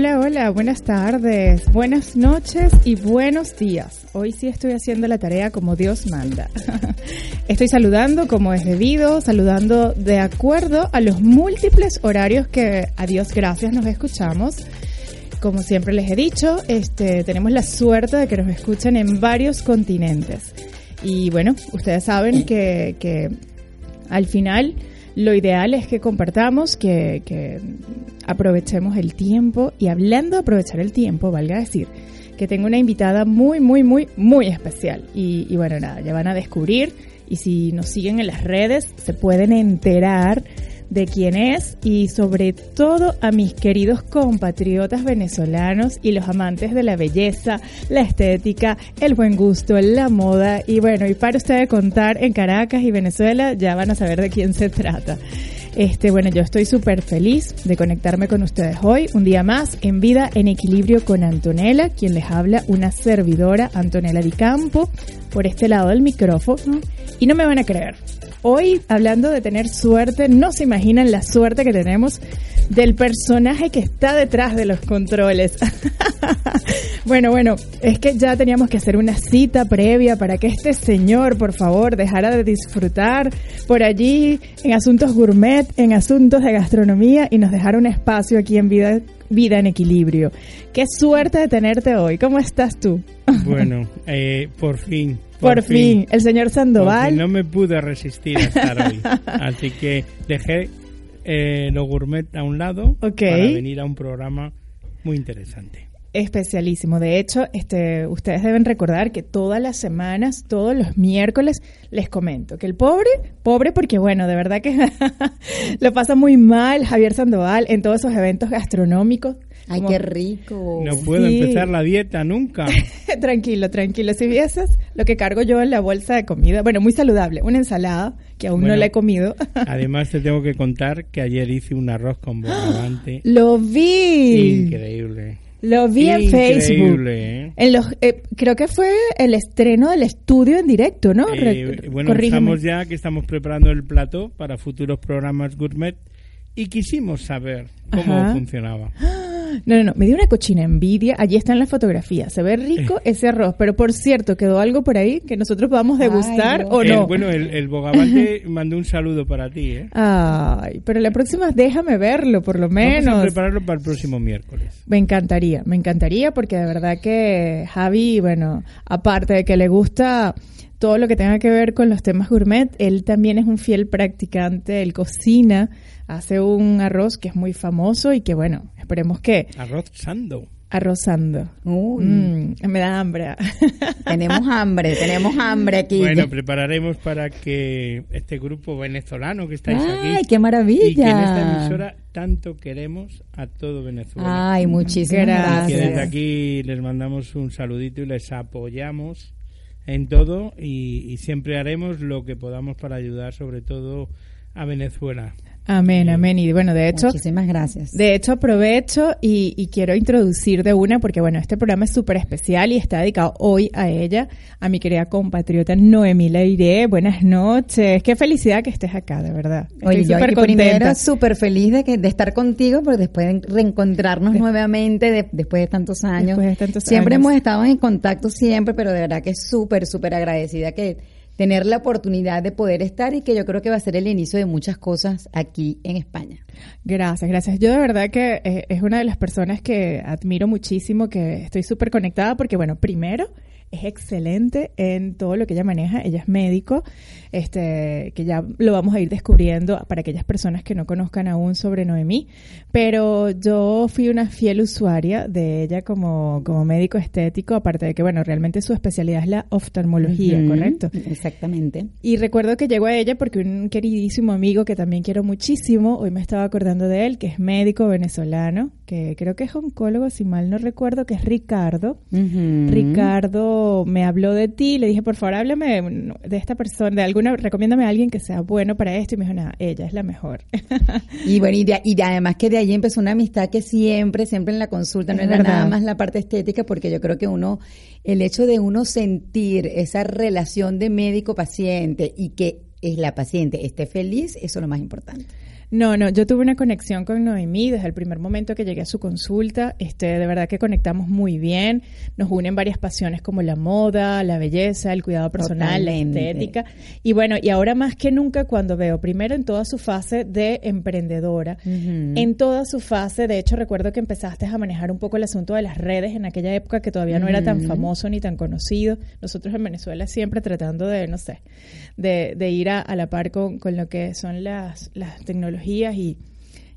Hola, hola, buenas tardes, buenas noches y buenos días. Hoy sí estoy haciendo la tarea como Dios manda. Estoy saludando como es debido, saludando de acuerdo a los múltiples horarios que a Dios gracias nos escuchamos. Como siempre les he dicho, este, tenemos la suerte de que nos escuchen en varios continentes. Y bueno, ustedes saben que, que al final lo ideal es que compartamos, que, aprovechemos el tiempo y hablando de aprovechar el tiempo, valga decir, que tengo una invitada muy, muy, muy, muy especial. Y, y, bueno, nada, ya van a descubrir y si nos siguen en las redes se pueden enterar de quién es y sobre todo a mis queridos compatriotas venezolanos y los amantes de la belleza, la estética, el buen gusto, la moda y bueno, y para ustedes contar en Caracas y Venezuela ya van a saber de quién se trata. Este, bueno, yo estoy súper feliz de conectarme con ustedes hoy, un día más, en Vida en Equilibrio con Antonella, quien les habla, una servidora, Antonella Di Campo, por este lado del micrófono. Y no me van a creer, hoy hablando de tener suerte, no se imaginan la suerte que tenemos del personaje que está detrás de los controles. bueno, bueno, es que ya teníamos que hacer una cita previa para que este señor, por favor, dejara de disfrutar por allí en asuntos gourmet, en asuntos de gastronomía y nos dejara un espacio aquí en Vida, vida en Equilibrio. Qué suerte de tenerte hoy. ¿Cómo estás tú? Bueno, eh, por fin. Por, por fin. fin. el señor Sandoval. no me pude resistir a estar hoy. Así que dejé eh, lo gourmet a un lado okay. para venir a un programa muy interesante. Especialísimo. De hecho, este, ustedes deben recordar que todas las semanas, todos los miércoles, les comento que el pobre, pobre porque bueno, de verdad que lo pasa muy mal Javier Sandoval en todos esos eventos gastronómicos. Ay, qué rico. No puedo sí. empezar la dieta nunca. tranquilo, tranquilo. Si vieses lo que cargo yo en la bolsa de comida, bueno, muy saludable, una ensalada que aún bueno, no la he comido. además te tengo que contar que ayer hice un arroz con bogavante. Lo vi. Increíble. Lo vi Increíble, en Facebook. ¿eh? En los, eh, creo que fue el estreno del estudio en directo, ¿no? Eh, bueno, estamos ya que estamos preparando el plato para futuros programas gourmet y quisimos saber cómo Ajá. funcionaba. No, no, no, me dio una cochina envidia. Allí está en la fotografía. Se ve rico ese arroz, pero por cierto, quedó algo por ahí que nosotros podamos degustar Ay, o El- no. bueno, el, el bogavante mandó un saludo para ti, ¿eh? Ay, pero la próxima déjame verlo, por lo Vamos a menos. prepararlo para el próximo miércoles. Me encantaría, me encantaría porque de verdad que Javi, bueno, aparte de que le gusta todo lo que tenga que ver con los temas gourmet, él también es un fiel practicante, él cocina, hace un arroz que es muy famoso y que bueno, esperemos que Arroz sando. arrozando. Uy, Mm, me da hambre. tenemos hambre, tenemos hambre aquí. Bueno, prepararemos para que este grupo venezolano que estáis Ay, aquí qué maravilla. y que en esta emisora tanto queremos a todo Venezuela. Ay, muchísimas Gracias. que gracias. desde aquí les mandamos un saludito y les apoyamos en todo y, y siempre haremos lo que podamos para ayudar sobre todo a Venezuela. Amén, amén. Y bueno, de hecho, Muchísimas gracias. De hecho, aprovecho y, y quiero introducir de una, porque bueno, este programa es súper especial y está dedicado hoy a ella, a mi querida compatriota Noemí Leire. Buenas noches. Qué felicidad que estés acá, de verdad. Estoy Oye, yo súper primero súper feliz de, que, de estar contigo, pero después de reencontrarnos nuevamente de- después de tantos años. Después de tantos siempre años. hemos estado en contacto siempre, pero de verdad que súper, súper agradecida que tener la oportunidad de poder estar y que yo creo que va a ser el inicio de muchas cosas aquí en España. Gracias, gracias. Yo de verdad que eh, es una de las personas que admiro muchísimo, que estoy súper conectada porque, bueno, primero es excelente en todo lo que ella maneja. Ella es médico, este, que ya lo vamos a ir descubriendo para aquellas personas que no conozcan aún sobre Noemí. Pero yo fui una fiel usuaria de ella como, como médico estético, aparte de que, bueno, realmente su especialidad es la oftalmología, ¿correcto? Exactamente. Y recuerdo que llegó a ella porque un queridísimo amigo que también quiero muchísimo, hoy me estaba acordando de él, que es médico venezolano, que creo que es oncólogo, si mal no recuerdo, que es Ricardo. Ricardo me habló de ti, le dije, por favor, háblame de esta persona, de alguna, recomiéndame a alguien que sea bueno para esto, y me dijo, nada, ella es la mejor. y bueno, y, además que de ahí empezó una amistad que siempre, siempre en la consulta, no era nada más la parte estética, porque yo creo que uno, el hecho de uno sentir esa relación de médico-paciente y que es la paciente esté feliz, eso es lo más importante. No, no, yo tuve una conexión con Noemí desde el primer momento que llegué a su consulta. Este, de verdad que conectamos muy bien. Nos unen varias pasiones como la moda, la belleza, el cuidado personal, la estética. Y bueno, y ahora más que nunca cuando veo, primero en toda su fase de emprendedora, en toda su fase, de hecho recuerdo que empezaste a manejar un poco el asunto de las redes en aquella época que todavía no era tan famoso ni tan conocido. Nosotros en Venezuela siempre tratando de, no sé, de, de ir a, la par con, con lo que son las, las tecnologías y,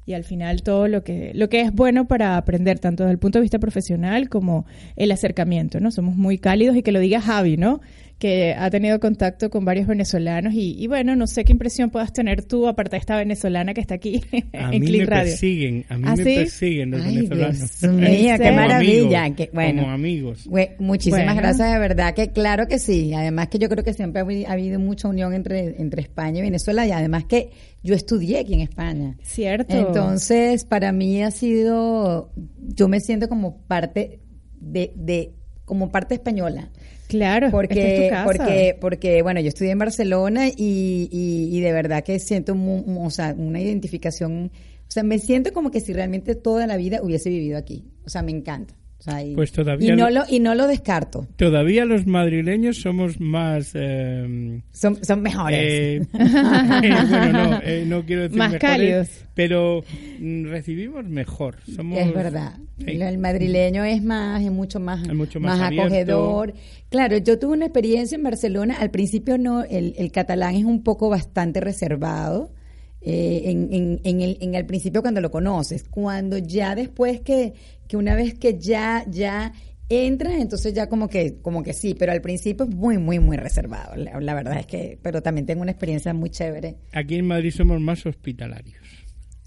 y al final todo lo que lo que es bueno para aprender tanto desde el punto de vista profesional como el acercamiento, ¿no? Somos muy cálidos y que lo diga Javi, ¿no? Que ha tenido contacto con varios venezolanos y, bueno, no sé qué impresión puedas tener tú, aparte de esta venezolana que está aquí a mí me Persiguen, a mí ¿Ah, me persiguen los venezolanos. Dios qué maravilla. bueno, como amigos. muchísimas gracias, de verdad que claro que sí. Además que yo creo que siempre ha habido mucha unión entre, entre España y Venezuela y además que yo estudié aquí en España. Cierto. Entonces, para mí ha sido, yo me siento como parte de, de como parte española. Claro, porque, porque, porque, bueno, yo estudié en Barcelona y, y, de verdad que siento o sea, una identificación, o sea, me siento como que si realmente toda la vida hubiese vivido aquí. O sea, me encanta y, pues todavía y no lo y no lo descarto. Todavía los madrileños somos más eh, son, son mejores. Eh, bueno, no, eh, no quiero decir más cálidos, pero mm, recibimos mejor. Somos, es verdad. El madrileño es más es mucho más mucho más, acogedor. Claro, yo tuve una experiencia en Barcelona. Al principio no, el, el catalán es un poco bastante reservado. en, en, en, el, en el principio cuando lo conoces. Cuando ya después que, que una vez que ya, ya entras, entonces ya como que, como que sí, pero al principio es muy, muy, muy reservado. La, verdad es que, pero también tengo una experiencia muy chévere. Aquí en Madrid somos más hospitalarios.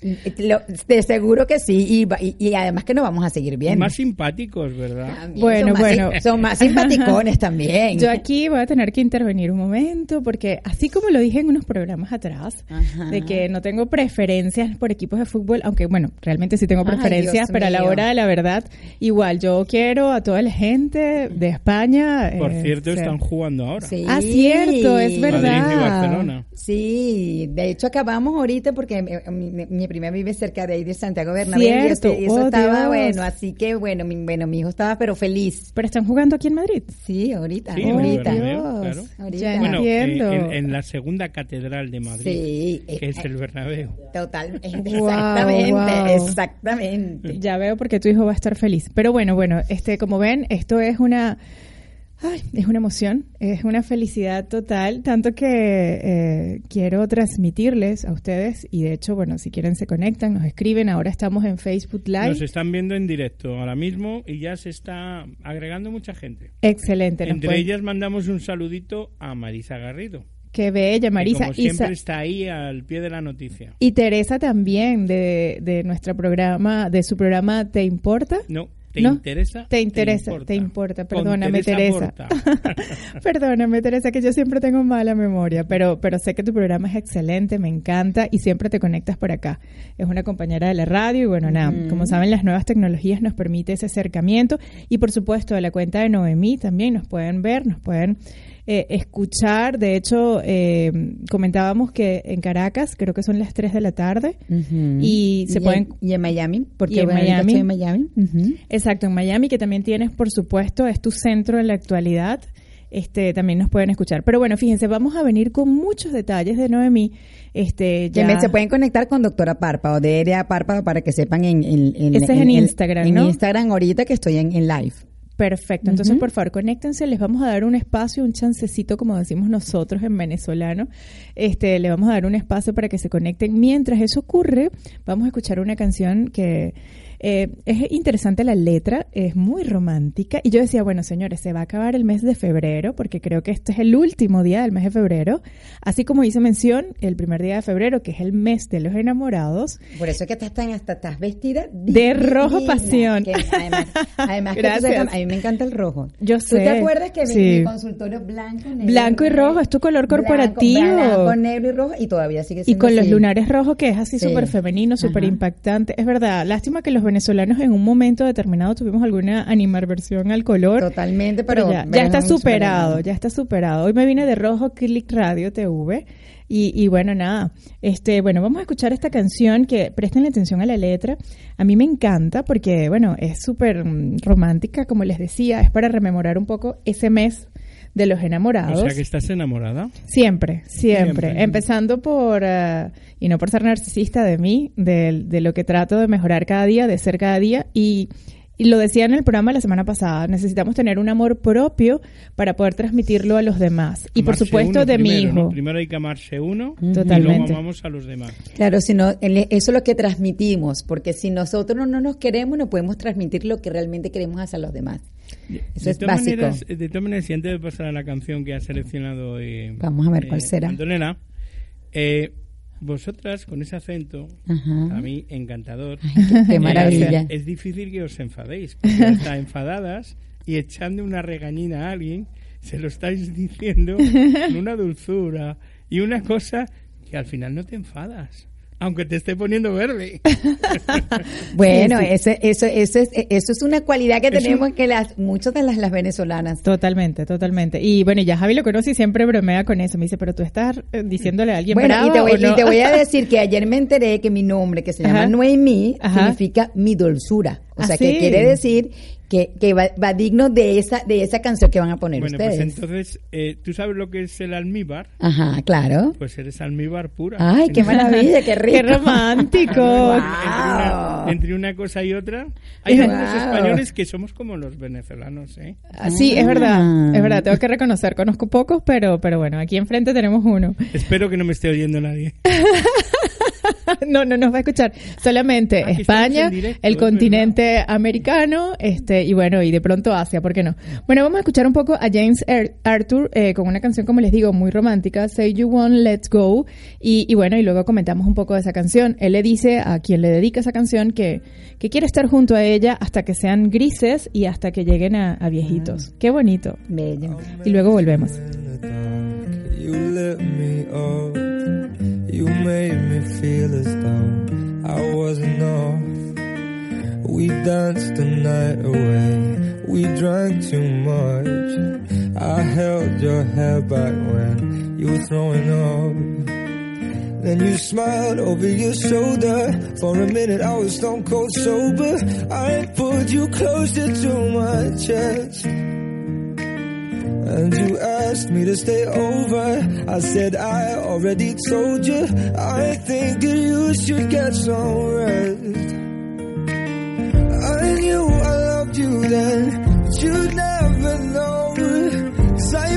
De seguro que sí, y, y, además que nos vamos a seguir viendo. Más simpáticos, ¿verdad? bueno, son bueno. son más simpaticones también. Yo aquí voy a tener que intervenir un momento, porque así como lo dije en unos programas atrás, de que no tengo preferencias por equipos de fútbol, aunque bueno, realmente sí tengo preferencias, pero a la hora de la verdad, igual, yo quiero a toda la gente de España. Por eh, cierto, están jugando ahora. Sí. Ah, cierto, es verdad. Madrid y Barcelona. Sí, de hecho acabamos ahorita porque mi mi prima vive cerca de ahí de Santiago Bernabéu y eso, oh, estaba bueno, así que bueno, mi, bueno, mi hijo estaba pero feliz. Pero están jugando aquí en Madrid. Sí, ahorita, ahorita. ahorita. Bueno, eh, en, la segunda catedral de Madrid, sí, que es el Bernabéu. Total, exactamente, exactamente. Ya veo porque tu hijo va a estar feliz. Pero bueno, bueno, este como ven, esto es una Ay, es una emoción, es una felicidad total, tanto que eh, quiero transmitirles a ustedes y de hecho, bueno, si quieren se conectan, nos escriben, ahora estamos en Facebook Live. Nos están viendo en directo ahora mismo y ya se está agregando mucha gente. Excelente. Entre ellas mandamos un saludito a Marisa Garrido. Qué bella, Marisa. como siempre está ahí al pie de la noticia. Y Teresa también, de, de nuestro programa, de su programa ¿Te Importa? No, ¿Te interesa? Te interesa, te importa. Perdóname, Teresa. Perdóname, Teresa, que yo siempre tengo mala memoria, pero, pero sé que tu programa es excelente, me encanta y siempre te conectas por acá. Es una compañera de la radio y bueno, nada, como saben, las nuevas tecnologías nos permite ese acercamiento y por supuesto de la cuenta de Noemí también nos pueden ver, nos pueden eh, escuchar. De hecho, eh, comentábamos que en Caracas creo que son las 3 de la tarde y se pueden... y en Miami, porque en Miami. en Miami. Exacto, en Miami, que también tienes, por supuesto, es tu centro en la actualidad. Este, también nos pueden escuchar. Pero bueno, fíjense, vamos a venir con muchos detalles de Noemí. Este, ya... se pueden conectar con Doctora Párpado, de Párpado, para que sepan en, en, en, Ese es en, Instagram, En Instagram ahorita que estoy en, live. Perfecto. Entonces, por favor, conéctense. Les vamos a dar un espacio, un chancecito, como decimos nosotros en venezolano. Este, le vamos a dar un espacio para que se conecten. Mientras eso ocurre, vamos a escuchar una canción que eh, es interesante la letra, es muy romántica. Y yo decía, bueno, señores, se va a acabar el mes de febrero, porque creo que este es el último día del mes de febrero. Así como hice mención, el primer día de febrero, que es el mes de los enamorados. Por eso es que estás tan hasta estás vestida de rojo pasión. además, además a mí me encanta el rojo. Yo sé. ¿Tú te acuerdas que mi, consultorio blanco, negro, blanco y rojo es tu color corporativo? Blanco, negro y rojo y todavía sigue siendo Y con los lunares rojos que es así súper femenino, súper impactante. Es verdad, lástima que los venezolanos en un momento determinado tuvimos alguna animadversión al color. Totalmente, pero, ya, está superado, ya está superado. Hoy me vine de rojo Click Radio TV. Y, y, bueno, nada, este, bueno, vamos a escuchar esta canción que presten atención a la letra. A mí me encanta porque, bueno, es súper mm, romántica, como les decía, es para rememorar un poco ese mes de los enamorados. O sea, que estás enamorada. Siempre, siempre. Empezando por, eh, y no por ser narcisista de mí, de, de lo que trato de mejorar cada día, de ser cada día. Y y lo decía en el programa la semana pasada, necesitamos tener un amor propio para poder transmitirlo a los demás. Y por supuesto de mi hijo. Primero hay que amarse uno Totalmente. y luego amamos a los demás. Claro, si eso es lo que transmitimos, porque si nosotros no nos queremos, no podemos transmitir lo que realmente queremos hacia los demás. Eso es básico. de todas maneras, si antes de pasar a la canción que ha seleccionado... Eh, Vamos a ver cuál eh, será. Antonella, eh, vosotras con ese acento, a mí encantador. qué, maravilla. es difícil que os enfadéis, porque está enfadadas y echando una regañina a alguien, se lo estáis diciendo con una dulzura y una cosa que al final no te enfadas aunque te esté poniendo verde. bueno, Eso, eso, eso, es, eso es una cualidad que tenemos que las muchas de las, las venezolanas. Totalmente, totalmente. Y bueno, ya Javi lo conoce y siempre bromea con eso. Me dice, pero tú estás eh, diciéndole a alguien bueno, bravo, y, te voy, y te voy a decir que ayer me enteré que mi nombre, que se llama Noemí, significa mi dulzura. O sea, que quiere decir que, que va, digno de esa de esa canción que van a poner bueno, pues entonces, eh, ¿tú sabes lo que es el almíbar? Ajá, claro. Pues eres almíbar pura. Ay, qué maravilla, qué rico. qué romántico. entre, una, cosa y otra. Hay algunos españoles que somos como los venezolanos, ¿eh? Ah, sí, es verdad, es verdad, tengo que reconocer, conozco pocos, pero, pero bueno, aquí enfrente tenemos uno. Espero que no me esté oyendo nadie. no, no nos va a escuchar. Solamente ah, España, el continente americano, este, y bueno, y de pronto Asia, ¿por qué no? Bueno, vamos a escuchar un poco a James Arthur eh, con una canción, como les digo, muy romántica, Say You Want, Let's Go. Y, bueno, y luego comentamos un poco de esa canción. Él le dice a quien le dedica esa canción que, que quiere estar junto a ella hasta que sean grises y hasta que lleguen a, viejitos. Qué bonito. Bello. Y luego volvemos. You made me feel as though I wasn't off. We danced the night away. We drank too much. I held your hair back when you were throwing up. Then you smiled over your shoulder. For a minute I was stone cold sober. I pulled you closer to my chest. And you asked me to stay over. I said I already told you. I think that you should get some rest. I knew I loved you then, but you'd never know. Cause I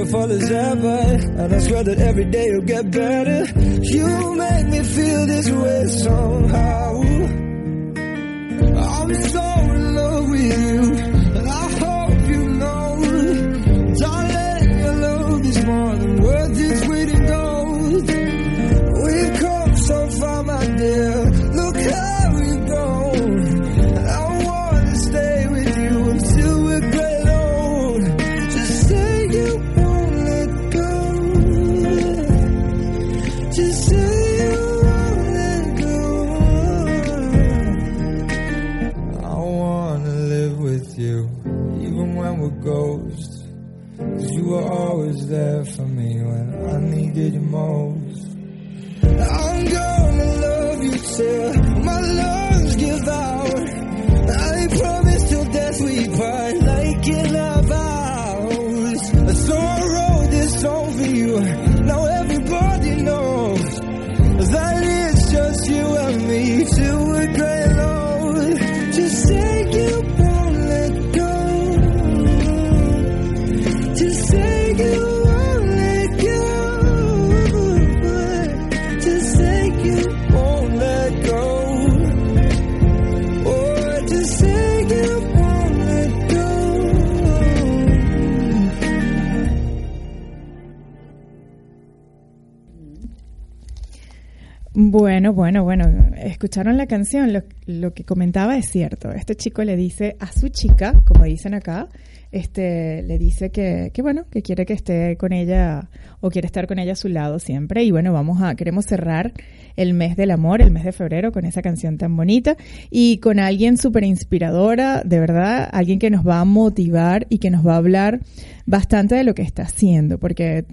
beautiful as ever. And I swear that every day you'll get better. You make me feel this way somehow. I'm so in love with you. Bueno, bueno, bueno, escucharon la canción, lo, lo, que comentaba es cierto. Este chico le dice a su chica, como dicen acá, este, le dice que, que bueno, que quiere que esté con ella o quiere estar con ella a su lado siempre. Y bueno, vamos a, queremos cerrar el mes del amor, el mes de febrero, con esa canción tan bonita y con alguien súper inspiradora, de verdad, alguien que nos va a motivar y que nos va a hablar bastante de lo que está haciendo, porque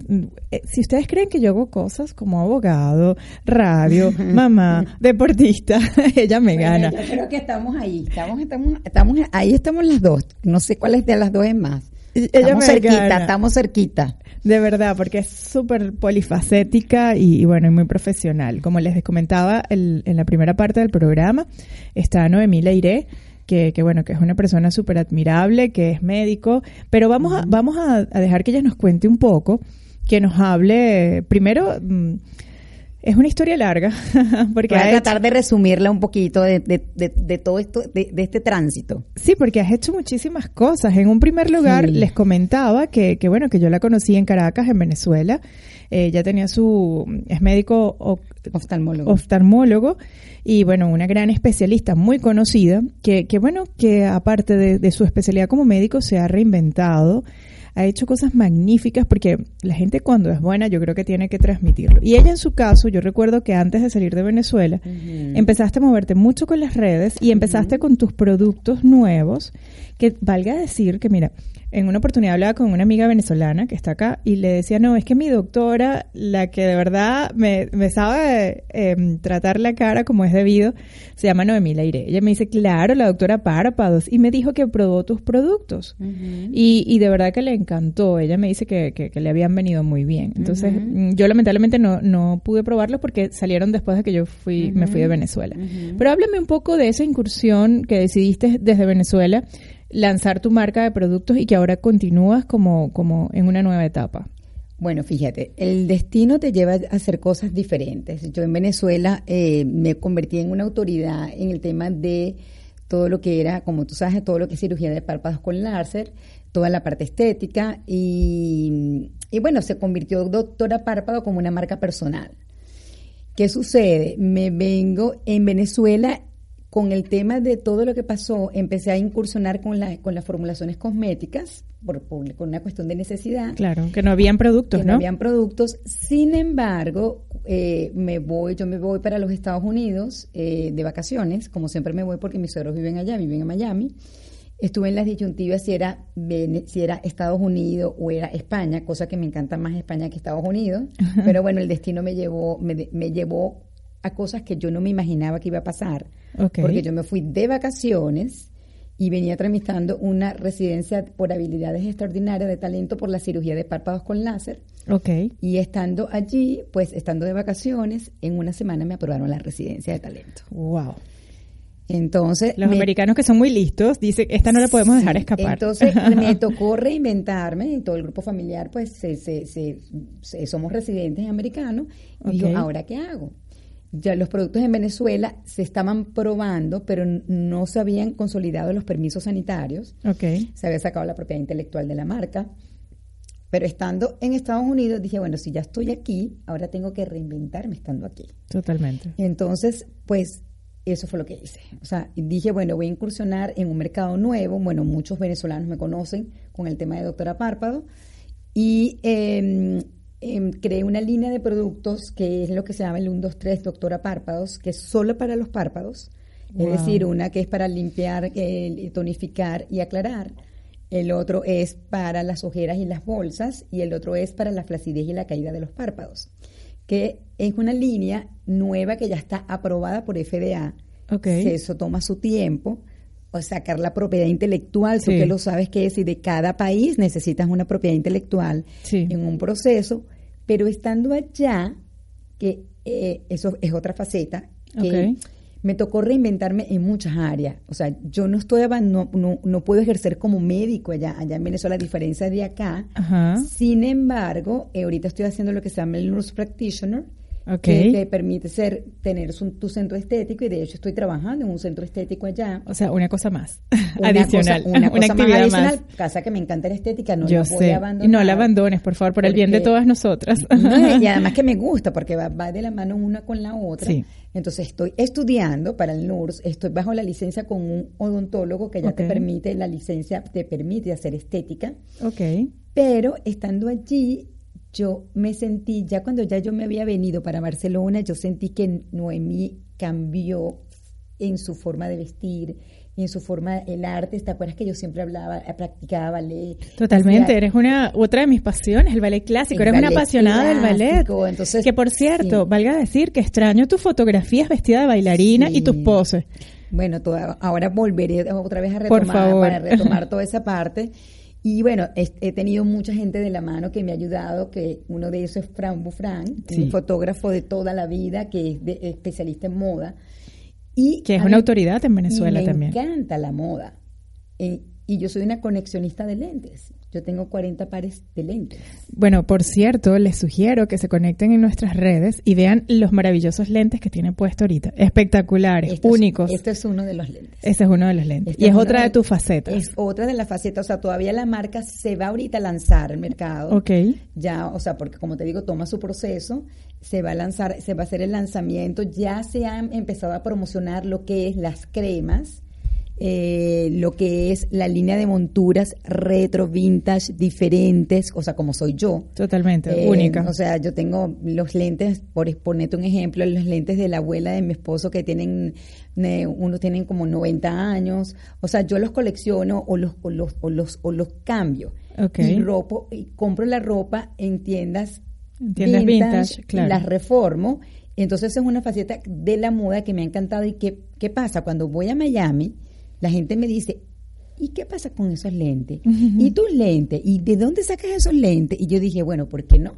eh, si ustedes creen que yo hago cosas como abogado, radio, mamá, deportista, ella me Bueno, gana. Yo creo que estamos ahí, estamos, estamos, estamos, ahí estamos las dos. No sé cuál es de las dos es más. Ella Estamos me cerquita, gana. estamos cerquita. De verdad, porque es súper polifacética y, y bueno, y muy profesional. Como les comentaba el- en la primera parte del programa, está Noemí Leiré, que, que bueno, que es una persona súper admirable, que es médico, pero vamos a, vamos a, a dejar que ella nos cuente un poco, que nos hable, primero, mm, es una historia larga, porque Voy a hecho- tratar de resumirla un poquito de, de, de, de todo esto, de, de este tránsito. Sí, porque has hecho muchísimas cosas. En un primer lugar, Sí. les comentaba que, que, bueno, que yo la conocí en Caracas, en Venezuela. Eh, Ella tenía su, es médico o- Oftalmólogo. oftalmólogo y, bueno, una gran especialista muy conocida que, que bueno, que aparte de, de su especialidad como médico se ha reinventado. Ha hecho cosas magníficas porque la gente cuando es buena yo creo que tiene que transmitirlo. Y ella en su caso, yo recuerdo que antes de salir de Venezuela, empezaste a moverte mucho con las redes y empezaste con tus productos nuevos, que valga decir que, mira, en una oportunidad hablaba con una amiga venezolana que está acá y le decía, no, es que mi doctora, la que de verdad me, me sabe eh, tratar la cara como es debido, se llama Noemí Leire. Ella me dice, claro, la doctora Párpados, y me dijo que probó tus productos. y, y de verdad que le encantó. Ella me dice que, que, que le habían venido muy bien. Entonces, mm, yo lamentablemente no, no pude probarlos porque salieron después de que yo fui, me fui de Venezuela. Pero háblame un poco de esa incursión que decidiste desde Venezuela lanzar tu marca de productos y que ahora continúas como, como en una nueva etapa. Bueno, fíjate, el destino te lleva a hacer cosas diferentes. Yo en Venezuela eh, me convertí en una autoridad en el tema de todo lo que era, como tú sabes, todo lo que es cirugía de párpados con láser, toda la parte estética y, y bueno, se convirtió doctora párpado como una marca personal. ¿Qué sucede? Me vengo en Venezuela con el tema de todo lo que pasó, empecé a incursionar con, la, con las formulaciones cosméticas, por, por- con una cuestión de necesidad Claro, que no habían productos, que ¿no? no habían productos. Sin embargo, eh, me voy, yo me voy para los Estados Unidos eh, de vacaciones, como siempre me voy porque mis suegros viven allá, viven en Miami. Estuve en las disyuntivas si era, si era Estados Unidos o era España, cosa que me encanta más España que Estados Unidos. Pero bueno, el destino me llevó, me, me llevó a cosas que yo no me imaginaba que iba a pasar. Ok. Porque yo me fui de vacaciones y venía tramitando una residencia por habilidades extraordinarias de talento por la cirugía de párpados con láser. Ok. Y estando allí, pues estando de vacaciones, en una semana me aprobaron la residencia de talento. Wow. Entonces, Los me- americanos que son muy listos dicen, esta no la podemos dejar escapar. Entonces me tocó reinventarme y todo el grupo familiar, pues se, se- se- se- somos residentes americanos. Y Ok. ¿ahora qué hago? Ya los productos en Venezuela se estaban probando, pero no se habían consolidado los permisos sanitarios. ok. Se había sacado la propiedad intelectual de la marca. Pero estando en Estados Unidos, dije, bueno, si ya estoy aquí, ahora tengo que reinventarme estando aquí. Totalmente. Entonces, pues eso fue lo que hice. O sea, dije, bueno, voy a incursionar en un mercado nuevo. Bueno, muchos venezolanos me conocen con el tema de Doctora Párpado. Y eh, em, creé una línea de productos que es lo que se llama el 1, 2, 3 Doctora Párpados, que es solo para los párpados. Wow. Es decir, una que es para limpiar, eh, tonificar y aclarar. el otro es para las ojeras y las bolsas y el otro es para la flacidez y la caída de los párpados, que es una línea nueva que ya está aprobada por FDA. Okay. eso toma su tiempo. O sacar la propiedad intelectual, tú que lo sabes que es, y de cada país necesitas una propiedad intelectual en un proceso, pero estando allá, que eh, eso es otra faceta, que me tocó reinventarme en muchas áreas. O sea, yo no estoy no, no, no puedo ejercer como médico allá, allá en Venezuela, a diferencia de acá. Sin embargo, eh, ahorita estoy haciendo lo que se llama el nurse practitioner, que te permite ser tener tu centro estético y de hecho estoy trabajando en un centro estético allá. O sea, una cosa más adicional, una, cosa más adicional, casa que me encanta la estética, no la voy a abandonar. No la abandones, por favor, por el bien de todas nosotras. y además que me gusta porque va, de la mano una con la otra. Entonces estoy estudiando para el NURS, estoy bajo la licencia con un odontólogo que ya te permite, la licencia te permite hacer estética. Ok. Pero estando allí yo me sentí, ya cuando ya yo me había venido para Barcelona, yo sentí que Noemí cambió en su forma de vestir, en su forma, el arte. ¿Te acuerdas que yo siempre hablaba, practicaba ballet? Totalmente, eres una, otra de mis pasiones, el ballet clásico, eres una apasionada del ballet. Entonces, que por cierto, valga decir que extraño tus fotografías vestida de bailarina y tus poses. Bueno, ahora volveré otra vez a retomar, para retomar toda esa parte. Y bueno, he, tenido mucha gente de la mano que me ha ayudado, que uno de ellos es Fran Bufran, un fotógrafo de toda la vida, que es especialista en moda. Y que es una autoridad en Venezuela también. Me encanta la moda. Eh, y yo soy una conexionista de lentes. Yo tengo 40 pares de lentes. Bueno, por cierto, les sugiero que se conecten en nuestras redes y vean los maravillosos lentes que tiene puesto ahorita. Espectaculares, únicos. este es uno de los lentes. Este es uno de los lentes. y es, otra de, tus facetas. Es otra de las facetas. O sea, todavía la marca se va ahorita a lanzar al mercado. Ok. Ya, o sea, porque como te digo, toma su proceso. Se va a lanzar, se va a hacer el lanzamiento. Ya se han empezado a promocionar lo que es las cremas eh, lo que es la línea de monturas retro, vintage, diferentes, o sea, como soy yo. Totalmente, eh, única. O sea, yo tengo los lentes, por ponerte un ejemplo, los lentes de la abuela de mi esposo que tienen, eh, unos tienen como 90 años, o sea, yo los colecciono o los, o los, o los, o los cambio. Y, ropa, y compro la ropa en tiendas, tiendas vintage, y las reformo. Entonces es una faceta de la moda que me ha encantado. ¿Y qué, qué pasa? Cuando voy a Miami, la gente me dice, ¿y qué pasa con esos lentes? ¿Y tus lentes? ¿Y de dónde sacas esos lentes? Y yo dije, bueno, ¿por qué no?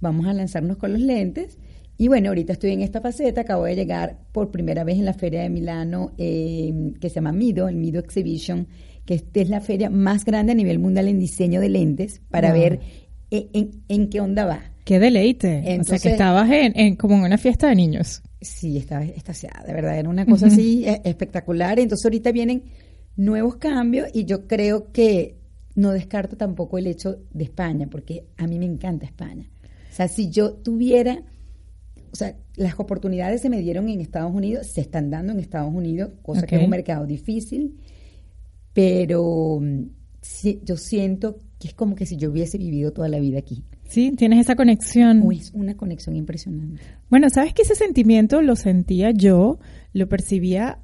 Vamos a lanzarnos con los lentes. Y bueno, ahorita estoy en esta faceta, acabo de llegar por primera vez en la feria de Milano, eh, que se llama Mido, el Mido Exhibition, que esta es la feria más grande a nivel mundial en diseño de lentes, para ver en, qué onda va. Qué deleite. o sea, que estabas en, como en una fiesta de niños. Sí, estaba estaciada, de verdad, era una cosa así eh, espectacular. Entonces ahorita vienen nuevos cambios y yo creo que no descarto tampoco el hecho de España, porque a mí me encanta España. O sea, si yo tuviera, o sea, las oportunidades se me dieron en Estados Unidos, se están dando en Estados Unidos, cosa que es un mercado difícil, pero mm, sí, yo siento que es como que si yo hubiese vivido toda la vida aquí. Sí, tienes esa conexión. es una conexión impresionante. Bueno, sabes que ese sentimiento lo sentía yo, lo percibía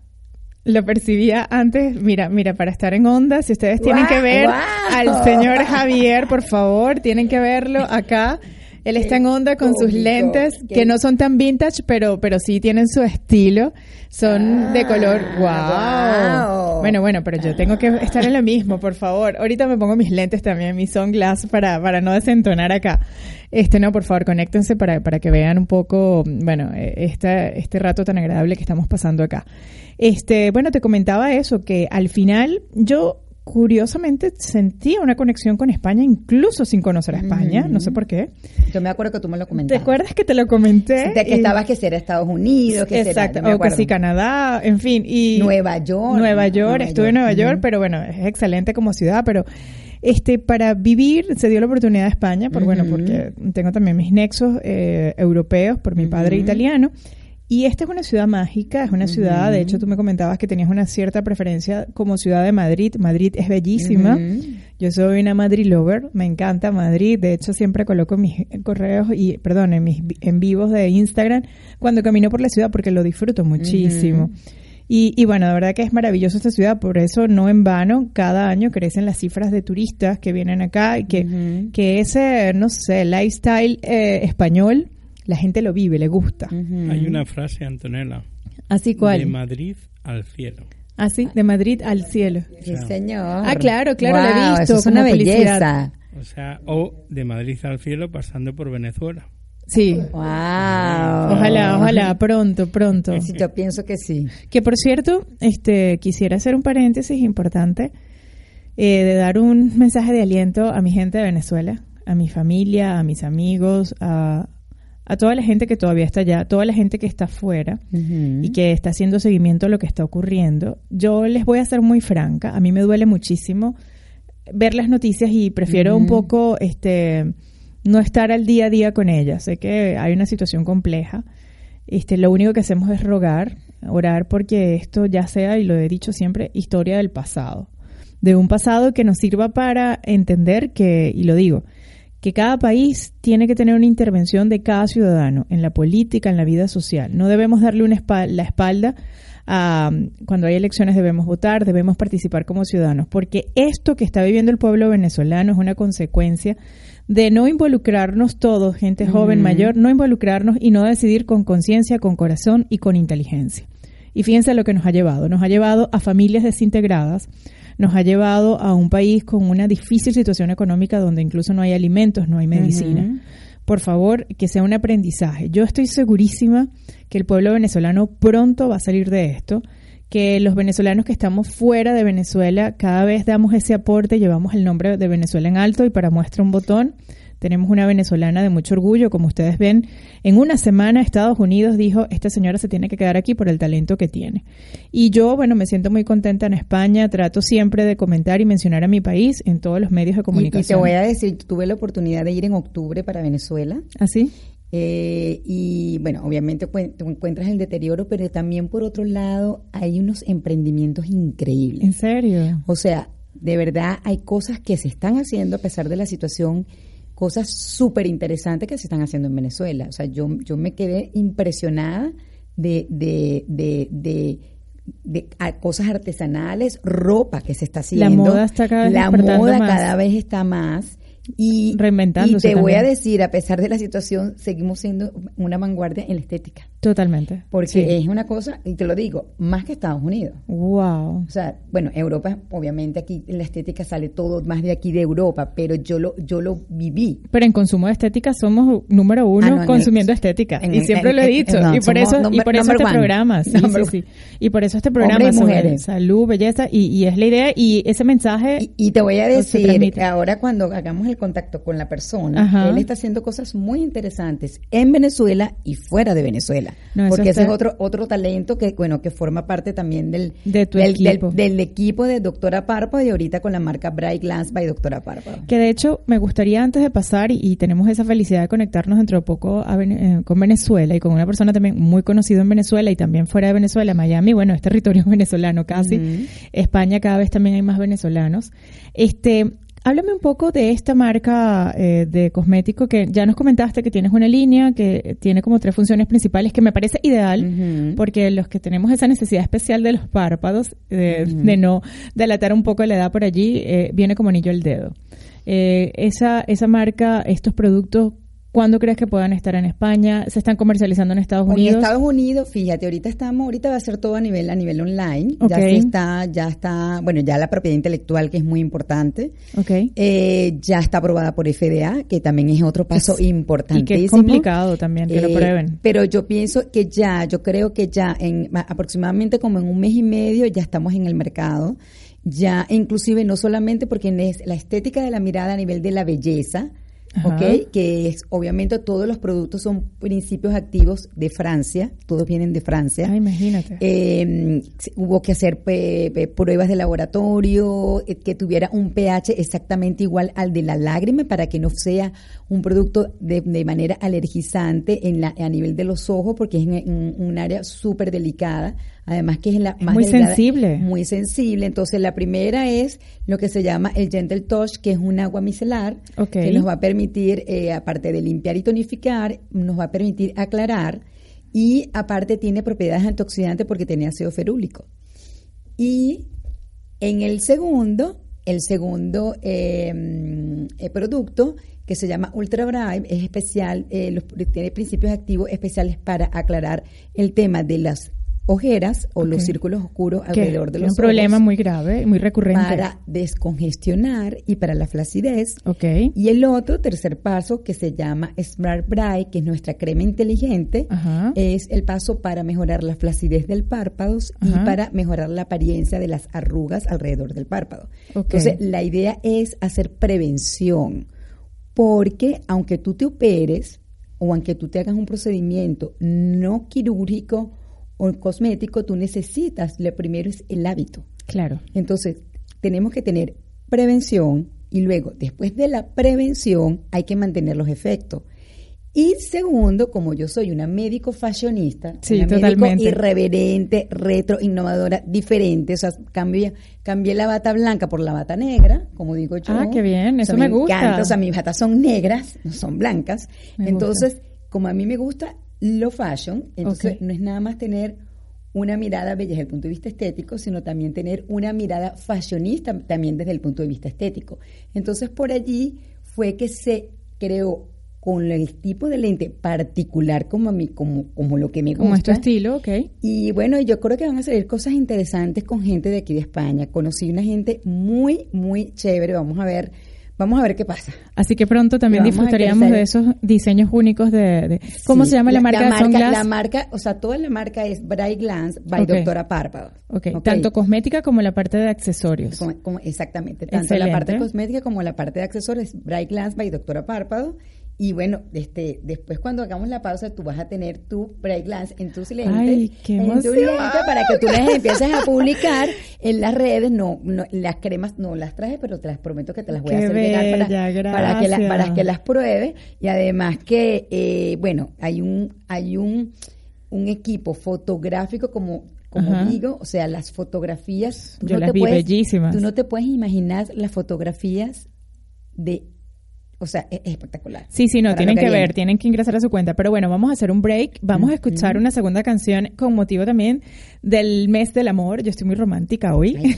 lo percibía antes, mira, mira, para estar en onda, si ustedes tienen que ver al señor Javier, por favor, tienen que verlo acá. Él está en onda con sus lentes, que no son tan vintage, pero, pero sí tienen su estilo. Son de color, wow. Ah, bueno, bueno, pero yo tengo que estar en lo mismo, por favor. Ahorita me pongo mis lentes también, mis sunglasses para, para no desentonar acá. Este, no, por favor, conéctense para, para que vean un poco, bueno, este, este rato tan agradable que estamos pasando acá. Este, bueno, te comentaba eso, que al final yo curiosamente sentía una conexión con España, incluso sin conocer a España, no sé por qué. Yo me acuerdo que tú me lo comentaste. ¿Te acuerdas que te lo comenté? de que estabas que era Estados Unidos, que Exacto, o que sí Canadá, en fin. y Nueva York. Nueva York, estuve en Nueva York, pero bueno, es excelente como ciudad, pero este para vivir se dio la oportunidad a España, por bueno, porque tengo también mis nexos eh, europeos por mi padre italiano. Y esta es una ciudad mágica, es una ciudad, de hecho tú me comentabas que tenías una cierta preferencia como ciudad de Madrid. Madrid es bellísima. Yo soy una Madrid lover, me encanta Madrid. De hecho siempre coloco mis correos y, perdón, en mis en vivos de Instagram cuando camino por la ciudad porque lo disfruto muchísimo. Y, bueno, de verdad que es maravilloso esta ciudad, por eso no en vano, cada año crecen las cifras de turistas que vienen acá y que, que ese, no sé, lifestyle eh, español, la gente lo vive, le gusta. Hay una frase, Antonella. ¿Así cuál? De Madrid al cielo. Ah, sí, de Madrid al cielo. Sí, señor. Ah, claro, claro, lo he visto. es una belleza. O sea, o de Madrid al cielo pasando por Venezuela. Sí. Wow. Ojalá, ojalá, pronto, pronto. Sí, yo pienso que sí. Que por cierto, este, quisiera hacer un paréntesis importante eh, de dar un mensaje de aliento a mi gente de Venezuela, a mi familia, a mis amigos, a, a toda la gente que todavía está allá, toda la gente que está afuera y que está haciendo seguimiento a lo que está ocurriendo. Yo les voy a ser muy franca, a mí me duele muchísimo ver las noticias y prefiero un poco este no estar al día a día con ella. Sé que hay una situación compleja. Este, lo único que hacemos es rogar, orar porque esto ya sea, y lo he dicho siempre, historia del pasado. De un pasado que nos sirva para entender que, y lo digo, que cada país tiene que tener una intervención de cada ciudadano en la política, en la vida social. No debemos darle una la espalda a cuando hay elecciones debemos votar, debemos participar como ciudadanos, porque esto que está viviendo el pueblo venezolano es una consecuencia de no involucrarnos todos, gente joven, mayor, no involucrarnos y no decidir con conciencia, con corazón y con inteligencia. Y fíjense lo que nos ha llevado. Nos ha llevado a familias desintegradas, nos ha llevado a un país con una difícil situación económica donde incluso no hay alimentos, no hay medicina. Por favor, que sea un aprendizaje. Yo estoy segurísima que el pueblo venezolano pronto va a salir de esto que los venezolanos que estamos fuera de Venezuela cada vez damos ese aporte, llevamos el nombre de Venezuela en alto y para muestra un botón tenemos una venezolana de mucho orgullo, como ustedes ven. En una semana Estados Unidos dijo, esta señora se tiene que quedar aquí por el talento que tiene. Y yo, bueno, me siento muy contenta en España, trato siempre de comentar y mencionar a mi país en todos los medios de comunicación. Y, te voy a decir, tuve la oportunidad de ir en octubre para Venezuela. ¿Así? ¿Ah, eh, y bueno, obviamente te encuentras el deterioro, pero también por otro lado hay unos emprendimientos increíbles. ¿En serio? O sea, de verdad hay cosas que se están haciendo a pesar de la situación, cosas súper interesantes que se están haciendo en Venezuela. O sea, yo, yo me quedé impresionada de, de, de, de de cosas artesanales, ropa que se está haciendo. La moda está cada vez La moda cada vez está más. Y, y te voy a decir, a pesar de la situación, seguimos siendo una vanguardia en la estética. Totalmente. Porque es una cosa, y te lo digo, más que Estados Unidos. Wow. O sea, bueno, Europa, obviamente aquí en la estética sale todo más de aquí de Europa, pero yo lo, yo lo viví. Pero en consumo de estética somos número uno ah, consumiendo estética. y siempre lo he dicho. y por eso, y por eso este programa. Sí, sí, Y por eso este programa mujeres. salud, belleza, y, es la idea, y ese mensaje. Y, te voy a decir, ahora cuando hagamos el contacto con la persona, él está haciendo cosas muy interesantes en Venezuela y fuera de Venezuela porque ese es otro otro talento que bueno que forma parte también del del, equipo. Del, equipo de Doctora Párpado y ahorita con la marca Bright Glance by Doctora Párpado. Que de hecho me gustaría antes de pasar y, tenemos esa felicidad de conectarnos dentro de poco eh, con Venezuela y con una persona también muy conocida en Venezuela y también fuera de Venezuela, Miami, bueno, es territorio venezolano casi. España cada vez también hay más venezolanos. Este, Háblame un poco de esta marca eh, de cosmético que ya nos comentaste que tienes una línea que tiene como tres funciones principales que me parece ideal porque los que tenemos esa necesidad especial de los párpados, de no delatar un poco la edad por allí, eh, viene como anillo al dedo. Eh, esa, esa marca, estos productos, ¿Cuándo crees que puedan estar en España? ¿Se están comercializando en Estados Unidos? En Estados Unidos, fíjate, ahorita estamos, ahorita va a ser todo a nivel a nivel online. Ya está, ya está, bueno, ya la propiedad intelectual que es muy importante. Okay. Eh, ya está aprobada por FDA, que también es otro paso importantísimo. Y que es complicado también que lo eh, prueben. Pero yo pienso que ya, yo creo que ya en aproximadamente como en un mes y medio ya estamos en el mercado. Ya, inclusive no solamente porque es la estética de la mirada a nivel de la belleza, ¿ok? Que es, obviamente todos los productos son principios activos de Francia, todos vienen de Francia. Ah, imagínate. Em, hubo que hacer pruebas de laboratorio, eh, que tuviera un pH exactamente igual al de la lágrima para que no sea un producto de, de manera alergizante en la, a nivel de los ojos, porque es en, un área súper delicada además que es la más muy sensible. Muy sensible. Entonces, la primera es lo que se llama el Gentle Touch, que es un agua micelar, que nos va a permitir, eh, aparte de limpiar y tonificar, nos va a permitir aclarar Y aparte tiene propiedades antioxidantes porque tiene ácido ferúlico. Y en el segundo, el segundo em, eh, producto que se llama Ultra Bright es especial, eh, tiene principios activos especiales para aclarar el tema de las ojeras o los círculos oscuros alrededor de los ojos. Un problema muy grave, muy recurrente. Para descongestionar y para la flacidez. Okay. Y el otro, tercer paso, que se llama Smart Bright, que es nuestra crema inteligente, es el paso para mejorar la flacidez del párpado y para mejorar la apariencia de las arrugas alrededor del párpado. Entonces, la idea es hacer prevención, porque aunque tú te operes o aunque tú te hagas un procedimiento no quirúrgico, o cosmético, tú necesitas, lo primero es el hábito. Claro. Entonces, tenemos que tener prevención y luego, después de la prevención, hay que mantener los efectos. Y segundo, como yo soy una médico fashionista, una médico irreverente, retro, innovadora, diferente, o sea, cambié, cambié la bata blanca por la bata negra, como digo yo. Ah, qué bien, eso me, gusta. o sea, mis batas son negras, no son blancas. Entonces, como a mí me gusta lo fashion, entonces no es nada más tener una mirada bella desde el punto de vista estético, sino también tener una mirada fashionista también desde el punto de vista estético. Entonces por allí fue que se creó con el tipo de lente particular como a mí, como, como lo que me gusta. Como este estilo, ok. Y bueno, yo creo que van a salir cosas interesantes con gente de aquí de España. Conocí una gente muy, muy chévere. Vamos a ver Vamos a ver qué pasa. Así que pronto también disfrutaríamos de esos diseños únicos de... ¿Cómo se llama la, marca? La marca, la marca, o sea, toda la marca es Bright Glance by Doctora Párpado. Okay. Tanto cosmética como la parte de accesorios. exactamente, tanto la parte cosmética como la parte de accesorios, Bright Glance by Doctora Párpado. Y bueno, este, después cuando hagamos la pausa, tú vas a tener tu break en tus lentes, Ay, qué en tu lente, para que tú las empieces a publicar en las redes. No, no, las cremas no las traje, pero te las prometo que te las voy a hacer llegar para, para, que la, para que las pruebes. Y además que, eh, bueno, hay un, hay un, un equipo fotográfico como como digo, o sea, las fotografías, tú Yo las vi bellísimas. Tú no te puedes imaginar las fotografías de o sea, es, espectacular. Sí, sí, no, tienen que, ver, tienen que ingresar a su cuenta. Pero bueno, vamos a hacer un break. Vamos a escuchar una segunda canción con motivo también del mes del amor. Yo estoy muy romántica hoy.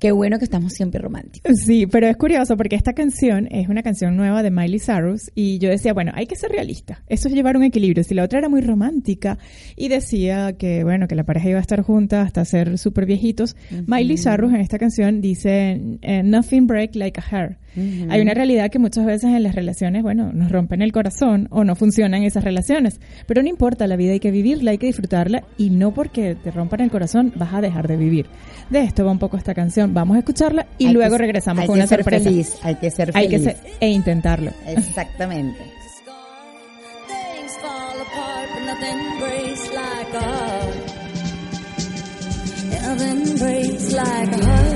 qué, bueno que estamos siempre románticos. Sí, pero es curioso porque esta canción es una canción nueva de Miley Cyrus y yo decía, bueno, hay que ser realista. Eso es llevar un equilibrio. Si la otra era muy romántica y decía que, bueno, que la pareja iba a estar junta hasta ser súper viejitos, Miley Cyrus en esta canción dice, eh, Nothing break like a hair. Hay una realidad que muchas veces en las relaciones, bueno, nos rompen el corazón o no funcionan esas relaciones. Pero no importa, la vida hay que vivirla, hay que disfrutarla y no porque te rompan el corazón vas a dejar de vivir. De esto va un poco esta canción. Vamos a escucharla y luego regresamos con una sorpresa. Feliz, hay que ser feliz. Hay que ser, e intentarlo. Exactamente.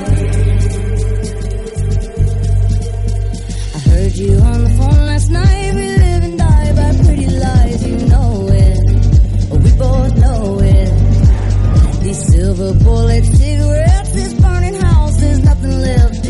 you on the phone last night. We live and die by pretty lies, you know it. Oh, we both know it. These silver bullet cigarettes, this burning house, there's nothing left,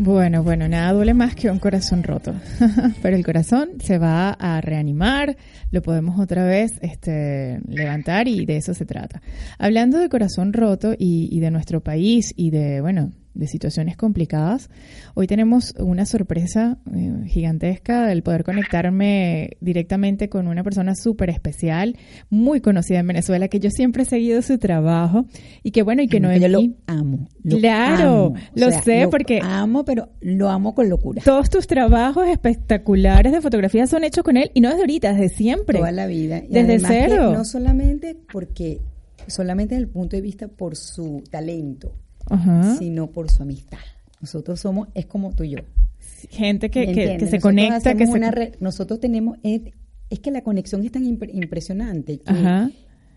Bueno, bueno, nada duele más que un corazón roto. Pero el corazón se va a reanimar, lo podemos otra vez este, levantar y de eso se trata. Hablando de corazón roto y, y de nuestro país y de, bueno, de situaciones complicadas. Hoy tenemos una sorpresa eh, gigantesca del poder conectarme directamente con una persona súper especial, muy conocida en Venezuela, que yo siempre he seguido su trabajo y que bueno, y que no Yo lo amo. claro, lo sé lo porque... amo, pero lo amo con locura. Todos tus trabajos espectaculares de fotografía son hechos con él y no desde ahorita, desde siempre. Toda la vida. Y desde cero. No solamente porque, solamente desde el punto de vista por su talento sino por su amistad. Nosotros somos, es como tú y yo. Gente que, que, se conecta, que Nosotros tenemos, es, es, que la conexión es tan impresionante que,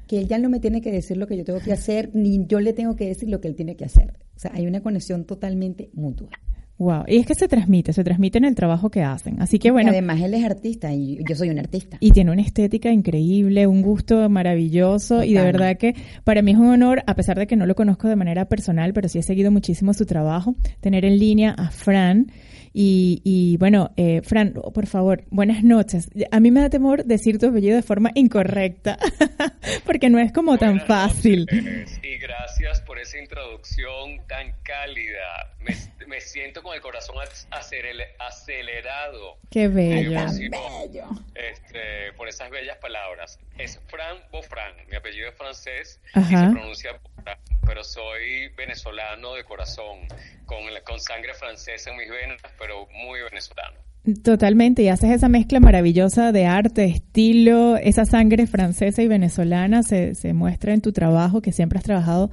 que él ya no me tiene que decir lo que yo tengo que hacer, ni yo le tengo que decir lo que él tiene que hacer. O sea, hay una conexión totalmente mutua. Wow, y es que se transmite, se transmite en el trabajo que hacen. Así que bueno. además él es artista y yo soy un artista. Y tiene una estética increíble, un gusto maravilloso y de verdad que para mí es un honor, a pesar de que no lo conozco de manera personal, pero sí he seguido muchísimo su trabajo, tener en línea a Fran y, y bueno, eh, Fran, por favor, buenas noches. A mí me da temor decir tu apellido de forma incorrecta, porque no es como tan fácil. y gracias por esa introducción tan cálida. Me, me siento con el corazón acelerado. Qué bello. bello. Este, por esas bellas palabras. Es Fran Bofran, mi apellido es francés y se pronuncia Bofran, pero soy venezolano de corazón, con, con sangre francesa en mis venas, pero muy venezolano. Totalmente, y haces esa mezcla maravillosa de arte, estilo, esa sangre francesa y venezolana se, se muestra en tu trabajo, que siempre has trabajado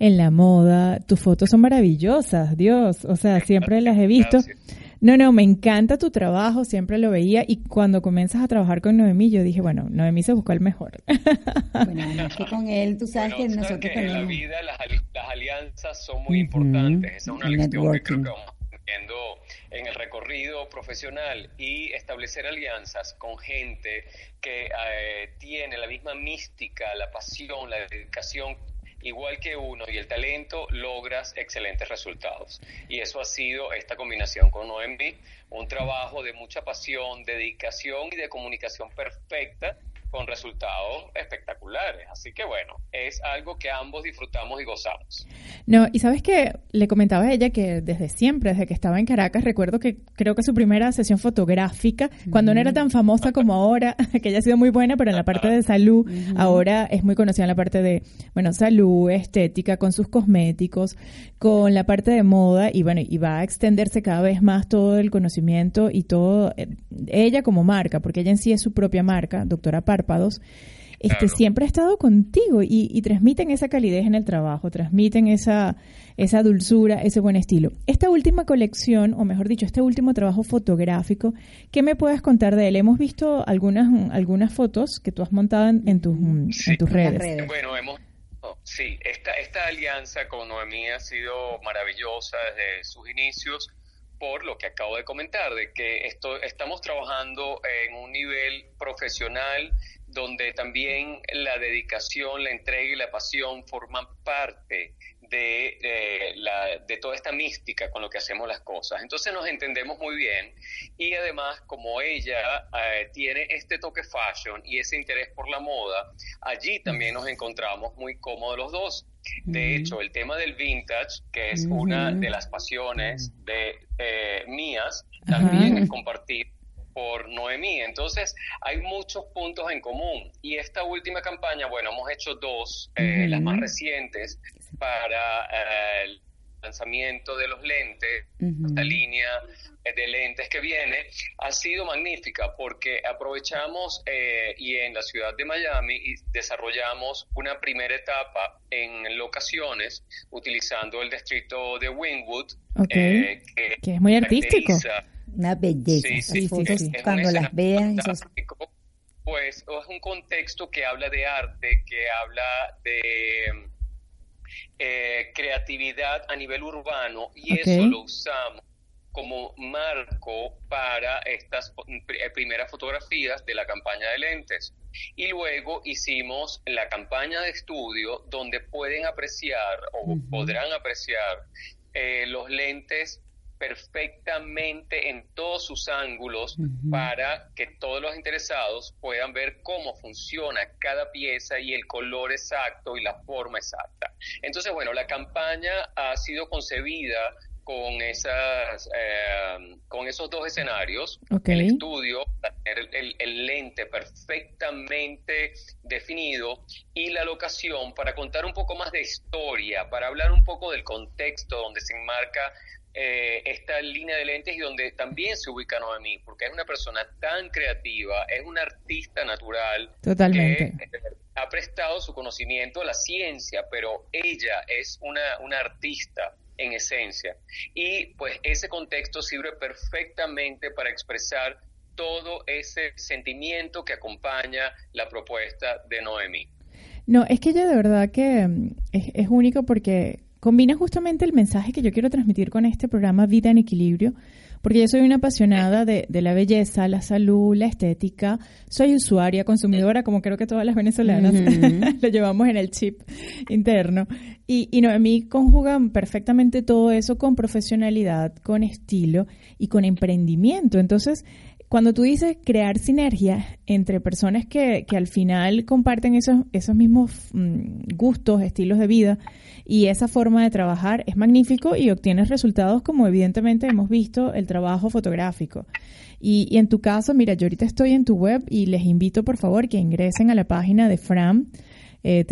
en la moda. Tus fotos son maravillosas, Dios, o sea, siempre las he visto. No, no, me encanta tu trabajo, siempre lo veía y cuando comienzas a trabajar con Noemí, yo dije, bueno, Noemí se buscó el mejor. Bueno, es que con él, tú sabes que nosotros que En la vida las, alianzas son muy importantes, esa es una lección que creo que vamos aprendiendo en el recorrido profesional y establecer alianzas con gente que eh, tiene la misma mística, la pasión, la dedicación igual que uno y el talento, logras excelentes resultados. Y eso ha sido esta combinación con OMB, un trabajo de mucha pasión, dedicación y de comunicación perfecta con resultados espectaculares. Así que bueno, es algo que ambos disfrutamos y gozamos. No, y sabes que le comentaba a ella que desde siempre, desde que estaba en Caracas, recuerdo que creo que su primera sesión fotográfica, cuando no era tan famosa como ahora, que ella ha sido muy buena, pero en la parte de salud, ahora es muy conocida en la parte de, bueno, salud, estética, con sus cosméticos, con la parte de moda, y bueno, y va a extenderse cada vez más todo el conocimiento y todo, eh, ella como marca, porque ella en sí es su propia marca, doctora Este, siempre ha estado contigo y, transmiten esa calidez en el trabajo, transmiten esa, esa dulzura, ese buen estilo. Esta última colección, o mejor dicho, este último trabajo fotográfico, ¿qué me puedes contar de él? Hemos visto algunas, algunas fotos que tú has montado en, tus, en tus redes. Bueno, hemos Sí, esta, esta alianza con Noemí ha sido maravillosa desde sus inicios por lo que acabo de comentar, de que esto, estamos trabajando en un nivel profesional donde también la dedicación, la entrega y la pasión forman parte de, eh, toda esta mística con lo que hacemos las cosas. Entonces nos entendemos muy bien y además como ella eh, tiene este toque fashion y ese interés por la moda, allí también nos encontramos muy cómodos los dos. De hecho, el tema del vintage, que es una de las pasiones de eh, mías, también es compartir por Noemí. Entonces, hay muchos puntos en común. Y esta última campaña, bueno, hemos hecho dos, eh, las más recientes, para eh, el lanzamiento de los lentes, esta línea de lentes que viene, ha sido magnífica porque aprovechamos eh, y en la ciudad de Miami desarrollamos una primera etapa en locaciones utilizando el distrito de Wynwood, que, es muy artístico una belleza. Sí, sí, cuando las vean. Pues es un contexto que habla de arte, que habla de eh, creatividad a nivel urbano y eso lo usamos como marco para estas eh, primeras fotografías de la campaña de lentes. Y luego hicimos la campaña de estudio donde pueden apreciar o podrán apreciar eh, los lentes perfectamente en todos sus ángulos para que todos los interesados puedan ver cómo funciona cada pieza y el color exacto y la forma exacta. Entonces, bueno, la campaña ha sido concebida con esas eh, con esos dos escenarios el estudio el, el, lente perfectamente definido y la locación para contar un poco más de historia para hablar un poco del contexto donde se enmarca eh, esta línea de lentes y donde también se ubica Noemí, porque es una persona tan creativa, es una artista natural. Totalmente. Que, eh, ha prestado su conocimiento a la ciencia, pero ella es una, una artista en esencia. Y pues ese contexto sirve perfectamente para expresar todo ese sentimiento que acompaña la propuesta de Noemí. No, es que ella de verdad que mm, es, es único porque combina justamente el mensaje que yo quiero transmitir con este programa Vida en Equilibrio, porque yo soy una apasionada de, la belleza, la salud, la estética, soy usuaria, consumidora, como creo que todas las venezolanas lo llevamos en el chip interno. Y, y Noemí conjuga perfectamente todo eso con profesionalidad, con estilo y con emprendimiento. Entonces, cuando tú dices crear sinergias entre personas que, que al final comparten esos, esos mismos mm, gustos, estilos de vida, y esa forma de trabajar es magnífico y obtienes resultados como evidentemente hemos visto el trabajo fotográfico. Y, en tu caso, mira, yo ahorita estoy en tu web y les invito por favor que ingresen a la página de Fram, eh,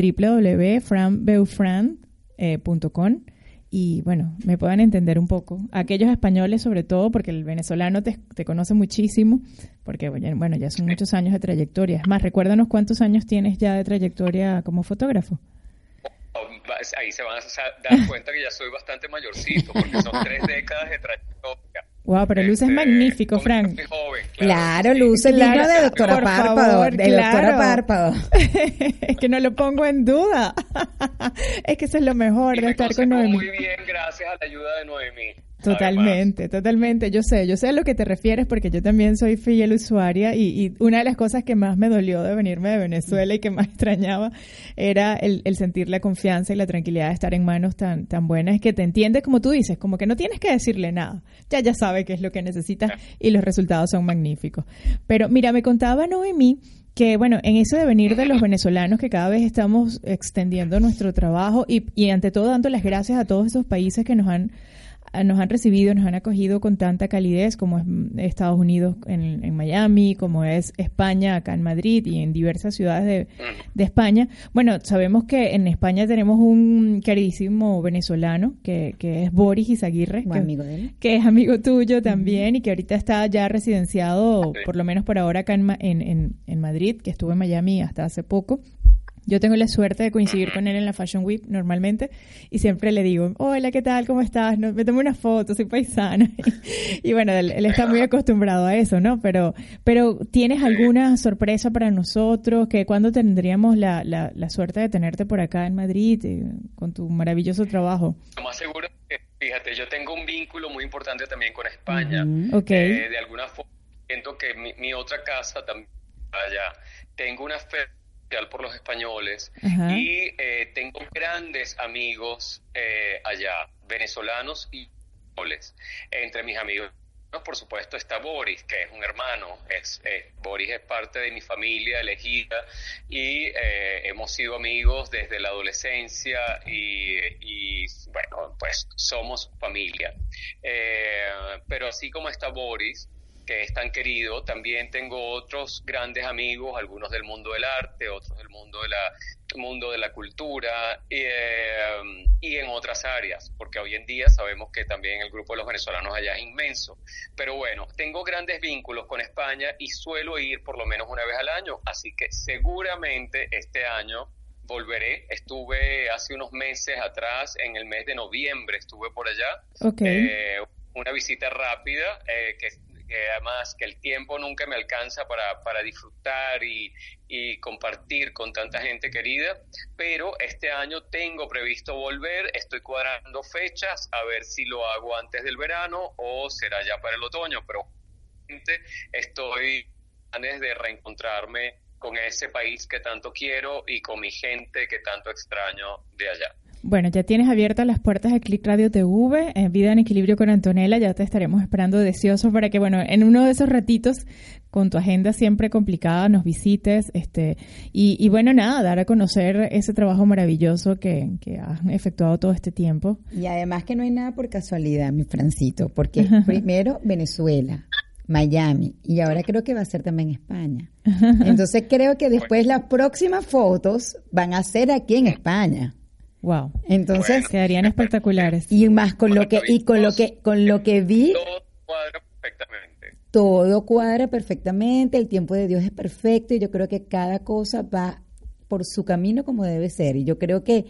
y bueno, me puedan entender un poco. Aquellos españoles sobre todo, porque el venezolano te, te conoce muchísimo, porque bueno, ya son muchos años de trayectoria. Es más, recuérdanos cuántos años tienes ya de trayectoria como fotógrafo ahí se van a dar cuenta que ya soy bastante mayorcito, porque son tres décadas de trayectoria. Wow, pero luces este, magnífico, Frank. claro, luce el libro de doctora Párpado, de doctora Párpado. es que no lo pongo en duda. es que eso es lo mejor de estar con Noemí. Muy bien, gracias a la ayuda de Noemí. Totalmente, totalmente. Yo sé, yo sé a lo que te refieres porque yo también soy fiel usuaria y, una de las cosas que más me dolió de venirme de Venezuela y que más extrañaba era el, sentir la confianza y la tranquilidad de estar en manos tan, tan buenas que te entiende como tú dices, como que no tienes que decirle nada. Ya ya sabe qué es lo que necesitas y los resultados son magníficos. Pero mira, me contaba Noemí que bueno, en eso de venir de los venezolanos que cada vez estamos extendiendo nuestro trabajo y, y ante todo dando las gracias a todos esos países que nos han nos han recibido, nos han acogido con tanta calidez como es Estados Unidos en, en, Miami, como es España acá en Madrid y en diversas ciudades de, de, España. Bueno, sabemos que en España tenemos un queridísimo venezolano que, que es Boris Izaguirre, que, amigo que, es amigo tuyo también y que ahorita está ya residenciado, por lo menos por ahora acá en, en, en Madrid, que estuvo en Miami hasta hace poco. Yo tengo la suerte de coincidir con él en la Fashion Week normalmente y siempre le digo, hola, ¿qué tal? ¿Cómo estás? me tomo una foto, soy paisana. y bueno, él, está muy acostumbrado a eso, ¿no? Pero, pero ¿tienes alguna sorpresa para nosotros? que ¿Cuándo tendríamos la, la, la suerte de tenerte por acá en Madrid eh, con tu maravilloso trabajo? Lo más seguro que, fíjate, yo tengo un vínculo muy importante también con España. Eh, de alguna forma, siento que mi, mi otra casa también allá. Tengo una fe por los españoles y eh, tengo grandes amigos eh, allá, venezolanos y españoles. Entre mis amigos, por supuesto, está Boris, que es un hermano. Es, Boris es parte de mi familia elegida y eh, hemos sido amigos desde la adolescencia y, y bueno, pues somos familia. pero así como está Boris, que es tan querido. También tengo otros grandes amigos, algunos del mundo del arte, otros del mundo de la, mundo de la cultura eh, y en otras áreas, porque hoy en día sabemos que también el grupo de los venezolanos allá es inmenso. Pero bueno, tengo grandes vínculos con España y suelo ir por lo menos una vez al año, así que seguramente este año volveré. Estuve hace unos meses atrás, en el mes de noviembre, estuve por allá. Eh, una visita rápida eh, que que además que el tiempo nunca me alcanza para, para disfrutar y, y, compartir con tanta gente querida, pero este año tengo previsto volver, estoy cuadrando fechas, a ver si lo hago antes del verano o será ya para el otoño, pero estoy antes de reencontrarme con ese país que tanto quiero y con mi gente que tanto extraño de allá. Bueno, ya tienes abiertas las puertas de Click Radio TV, en Vida en Equilibrio con Antonella, ya te estaremos esperando deseoso para que, bueno, en uno de esos ratitos, con tu agenda siempre complicada, nos visites, este, y, bueno, nada, dar a conocer ese trabajo maravilloso que, que has efectuado todo este tiempo. Y además que no hay nada por casualidad, mi Francito, porque primero Venezuela, Miami y ahora creo que va a ser también España. Entonces creo que después las próximas fotos van a ser aquí en España. Wow. Entonces quedarían espectaculares. Y más con lo que y con lo que con lo que vi todo cuadra perfectamente. Todo cuadra perfectamente, el tiempo de Dios es perfecto y yo creo que cada cosa va por su camino como debe ser y yo creo que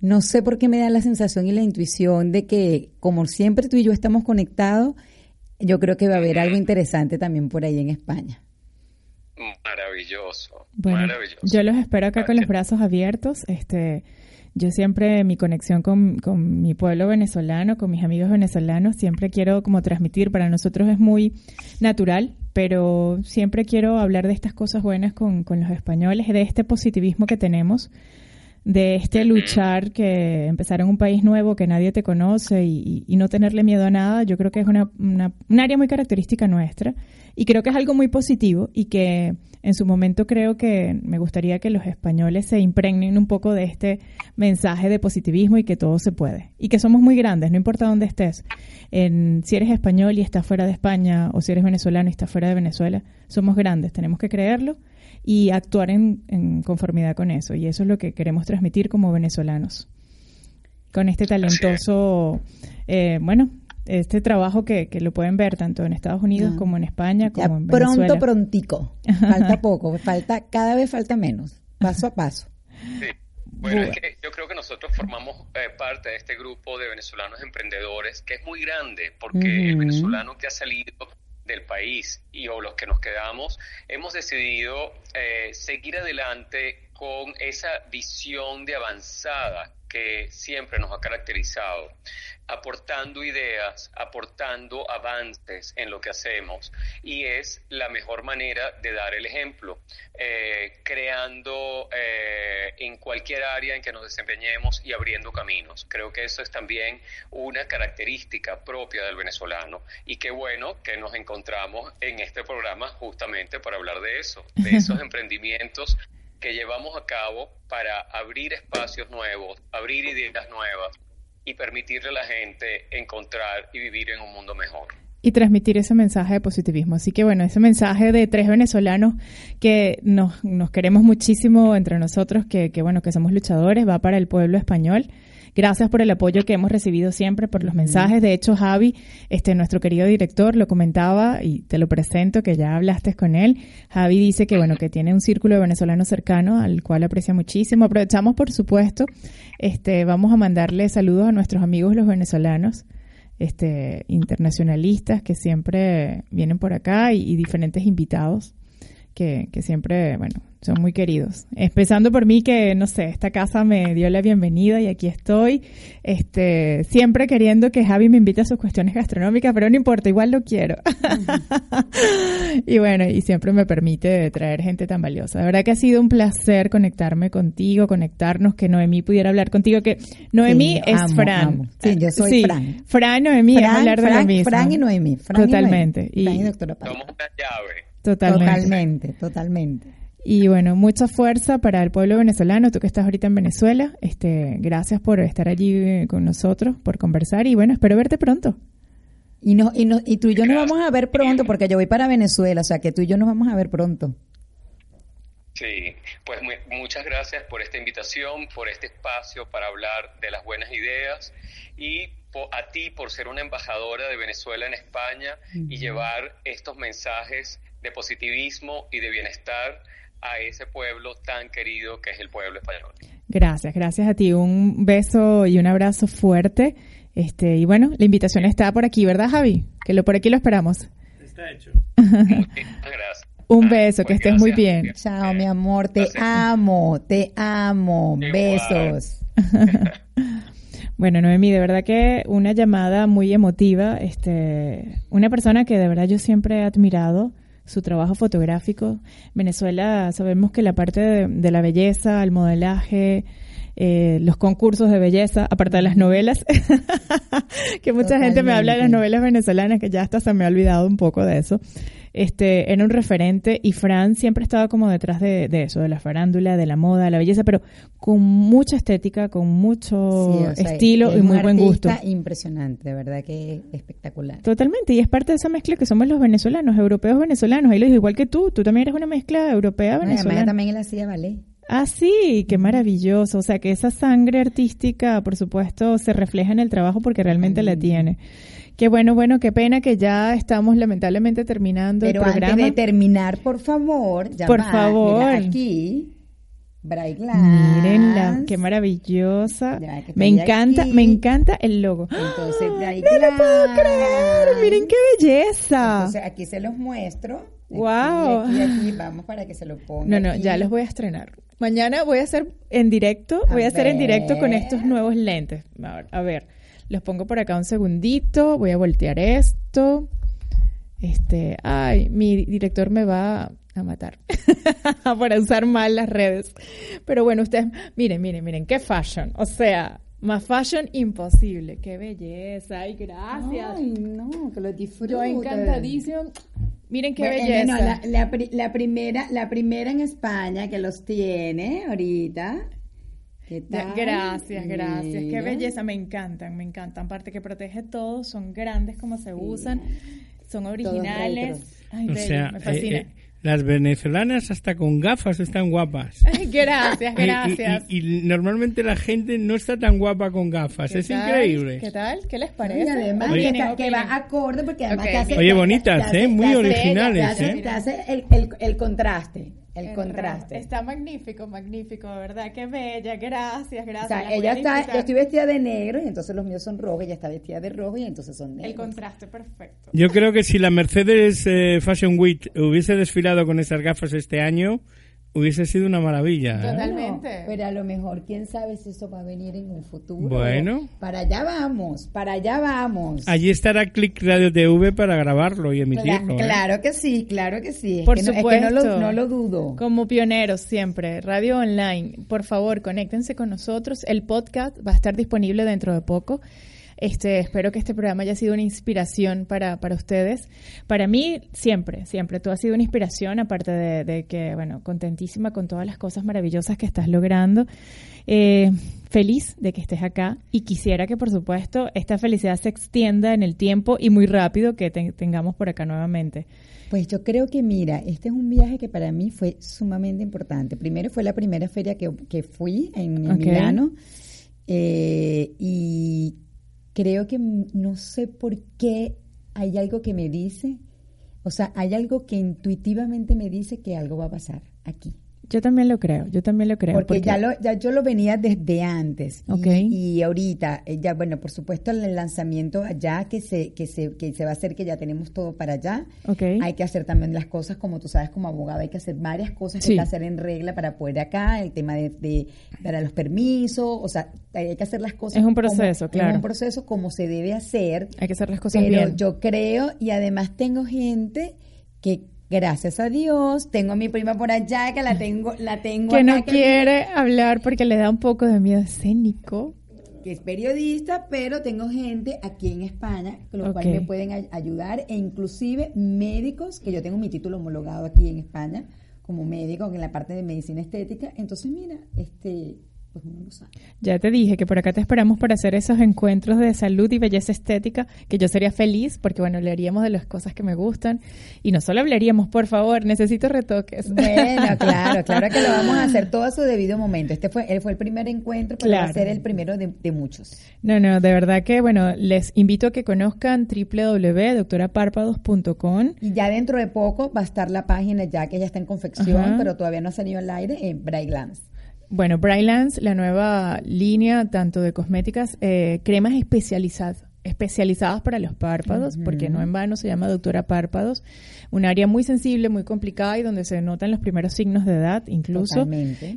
no sé por qué me da la sensación y la intuición de que como siempre tú y yo estamos conectados, yo creo que va a haber algo interesante también por ahí en España. Maravilloso, maravilloso. Yo los espero acá con los brazos abiertos. Este, yo siempre, mi conexión con, con, mi pueblo venezolano, con mis amigos venezolanos, siempre quiero como transmitir, para nosotros es muy natural, pero siempre quiero hablar de estas cosas buenas con, con los españoles, de este positivismo que tenemos de este luchar que empezar en un país nuevo que nadie te conoce y, no tenerle miedo a nada, yo creo que es una, una, un área muy característica nuestra y creo que es algo muy positivo y que en su momento creo que me gustaría que los españoles se impregnen un poco de este mensaje de positivismo y que todo se puede y que somos muy grandes, no importa dónde estés. En, si eres español y estás fuera de España o si eres venezolano y estás fuera de Venezuela, somos grandes, tenemos que creerlo y actuar en, conformidad con eso. Y eso es lo que queremos transmitir como venezolanos. Con este talentoso, eh, bueno, este trabajo que, que, lo pueden ver tanto en Estados Unidos ah. como en España, como en Venezuela. Pronto, prontico. Falta poco, falta, cada vez falta menos, paso a paso. Sí. Bueno, es que yo creo que nosotros formamos eh, parte de este grupo de venezolanos emprendedores que es muy grande, porque el venezolano que ha salido del país y o los que nos quedamos, hemos decidido eh, seguir adelante con esa visión de avanzada que siempre nos ha caracterizado, aportando ideas, aportando avances en lo que hacemos y es la mejor manera de dar el ejemplo, eh, creando eh, en cualquier área en que nos desempeñemos y abriendo caminos. Creo que eso es también una característica propia del venezolano y qué bueno que nos encontramos en este programa justamente para hablar de eso, de esos emprendimientos que llevamos a cabo para abrir espacios nuevos, abrir ideas nuevas y permitirle a la gente encontrar y vivir en un mundo mejor y transmitir ese mensaje de positivismo. Así que bueno, ese mensaje de tres venezolanos que nos, nos queremos muchísimo entre nosotros, que, que bueno, que somos luchadores, va para el pueblo español. Gracias por el apoyo que hemos recibido siempre, por los mensajes. De hecho, Javi, este, nuestro querido director, lo comentaba y te lo presento, que ya hablaste con él. Javi dice que, bueno, que tiene un círculo de venezolanos cercano al cual aprecia muchísimo. Aprovechamos, por supuesto, este, vamos a mandarle saludos a nuestros amigos los venezolanos. Este, internacionalistas que siempre vienen por acá y diferentes invitados que, que siempre, bueno, son muy queridos. Empezando por mí que, no sé, esta casa me dio la bienvenida y aquí estoy, este, siempre queriendo que Javi me invite a sus cuestiones gastronómicas, pero no importa, igual lo quiero. y bueno, y siempre me permite traer gente tan valiosa. La verdad que ha sido un placer conectarme contigo, conectarnos, que Noemí pudiera hablar contigo, que Noemí es Fran. Sí, yo soy Fran. Fran, Noemí, es hablar de lo mismo. Fran y Noemí. Totalmente. Y, Fran y doctora Somos una llave. Totalmente. Totalmente, Y bueno, mucha fuerza para el pueblo venezolano, tú que estás ahorita en Venezuela. Este, gracias por estar allí eh, con nosotros, por conversar y bueno, espero verte pronto. Y, no, y, no, y tú y yo nos vamos a ver pronto porque yo voy para Venezuela, o sea que tú y yo nos vamos a ver pronto. Sí, pues muchas gracias por esta invitación, por este espacio para hablar de las buenas ideas y a ti por ser una embajadora de Venezuela en España y llevar estos mensajes de positivismo y de bienestar a ese pueblo tan querido que es el pueblo español. Gracias, gracias a ti. Un beso y un abrazo fuerte. Este, y bueno, la invitación está por aquí, ¿verdad, Javi? Que lo por aquí lo esperamos. Está hecho. Muchas gracias. Un beso, que estés muy bien. Chao, mi amor, te amo, te amo. Besos. bueno, Noemi, de verdad que una llamada muy emotiva. Este, una persona que de verdad yo siempre he admirado su trabajo fotográfico. Venezuela, sabemos que la parte de, la belleza, el modelaje, eh, los concursos de belleza, aparte de las novelas, que mucha gente me habla de las novelas venezolanas, que ya hasta se me ha olvidado un poco de eso. Este, era un referente y Fran siempre estaba como detrás de, eso, de la farándula, de la moda, de la belleza, pero con mucha estética, con mucho estilo y muy buen gusto. Impresionante, de verdad que espectacular. Totalmente, y es parte de esa mezcla que somos los venezolanos, europeos venezolanos, ahí lo igual que tú, tú también eres una mezcla europea venezolana. también él hacía ballet. Ah, sí, qué maravilloso. O sea, que esa sangre artística, por supuesto, se refleja en el trabajo porque realmente la tiene. Qué bueno, bueno, qué pena que ya estamos lamentablemente terminando el programa. antes de terminar, por favor, ya por favor. aquí, Mírenla, qué maravillosa. me encanta, me encanta el logo. Entonces, ¡Ah! no lo puedo creer. Miren qué belleza. Entonces, aquí se los muestro. Wow. Aquí, aquí, vamos para que se lo pongan. No, no, ya los voy a estrenar. Mañana voy a hacer en directo, voy a hacer en directo con estos nuevos lentes. A ver, los pongo por acá un segundito, voy a voltear esto. Este, ay, mi director me va a matar para usar mal las redes. Pero bueno, ustedes, miren, miren, miren, qué fashion. O sea, más fashion imposible. Qué belleza. Ay, gracias. Ay, no, que lo disfruto. Yo encantadísimo. Miren qué belleza. la, la, primera, la primera en España que los tiene ahorita. ¿Qué tal? Gracias, gracias. Qué belleza, me encantan, me encantan. Aparte que protege todo, son grandes como se usan, son originales. Ay, o sea, me eh, fascina. Eh, las venezolanas hasta con gafas están guapas. gracias, gracias. Y, normalmente la gente no está tan guapa con gafas. Es increíble. ¿Qué tal? ¿Qué les parece? Y además que, va acorde porque además te hace, Oye, bonitas, ¿eh? Muy originales, te hace, Te hace el, el, el contraste el, contraste. Está magnífico, magnífico, ¿verdad? Qué bella, gracias, gracias. O sea, ella está, yo estoy vestida de negro y entonces los míos son rojos, ella está vestida de rojo y entonces son negros. El contraste perfecto. Yo creo que si la Mercedes eh, Fashion Week hubiese desfilado con esas gafas este año, hubiese sido una maravilla. ¿eh? Totalmente. pero a lo mejor, quién sabe si eso va a venir en un futuro. Bueno. Para allá vamos, para allá vamos. Allí estará Click Radio TV para grabarlo y emitirlo. ¿eh? Claro, que sí, claro que sí. Por supuesto. no, lo, no, lo, dudo. Como pioneros siempre, Radio Online, por favor, conéctense con nosotros. El podcast va a estar disponible dentro de poco. Este, espero que este programa haya sido una inspiración para, para ustedes. Para mí, siempre, siempre. Tú has sido una inspiración, aparte de, que, bueno, contentísima con todas las cosas maravillosas que estás logrando. Eh, feliz de que estés acá y quisiera que, por supuesto, esta felicidad se extienda en el tiempo y muy rápido que tengamos por acá nuevamente. Pues yo creo que, mira, este es un viaje que para mí fue sumamente importante. Primero fue la primera feria que, que fui en, Milano. Eh, y creo que no sé por qué hay algo que me dice, o sea, hay algo que intuitivamente me dice que algo va a pasar aquí. Yo también lo creo, yo también lo creo. Porque, ya, lo, ya yo lo venía desde antes. Okay. Y, ahorita, eh, ya bueno, por supuesto el lanzamiento allá que se, que se, que se va a hacer, que ya tenemos todo para allá. Okay. Hay que hacer también las cosas, como tú sabes, como abogado, hay que hacer varias cosas que hay que hacer en regla para poder acá, el tema de, de dar los permisos, o sea, hay que hacer las cosas. Es un proceso, claro. Es un proceso como se debe hacer. Hay que hacer las cosas pero bien. yo creo, y además tengo gente que Gracias a Dios, tengo a mi prima por allá que la tengo, la tengo que no quiere hablar porque le da un poco de miedo escénico. Que es periodista, pero tengo gente aquí en España con los cuales me pueden ayudar e inclusive médicos que yo tengo mi título homologado aquí en España como médico en la parte de medicina estética. Entonces mira, este pues Ya te dije que por acá te esperamos para hacer esos encuentros de salud y belleza estética, que yo sería feliz porque, bueno, hablaríamos de las cosas que me gustan y no solo hablaríamos, por favor, necesito retoques. Bueno, claro, claro que lo vamos a hacer todo a su debido momento. Este fue, él fue el primer encuentro, pero va a ser el primero de, muchos. No, no, de verdad que, bueno, les invito a que conozcan www.doctorapárpados.com. Y ya dentro de poco va a estar la página ya que ya está en confección, pero todavía no ha salido al aire en Bright Glance. Bueno, Brightlands, la nueva línea tanto de cosméticas, eh, cremas especializadas especializadas para los párpados, porque no en vano se llama doctora párpados, un área muy sensible, muy complicada y donde se notan los primeros signos de edad incluso.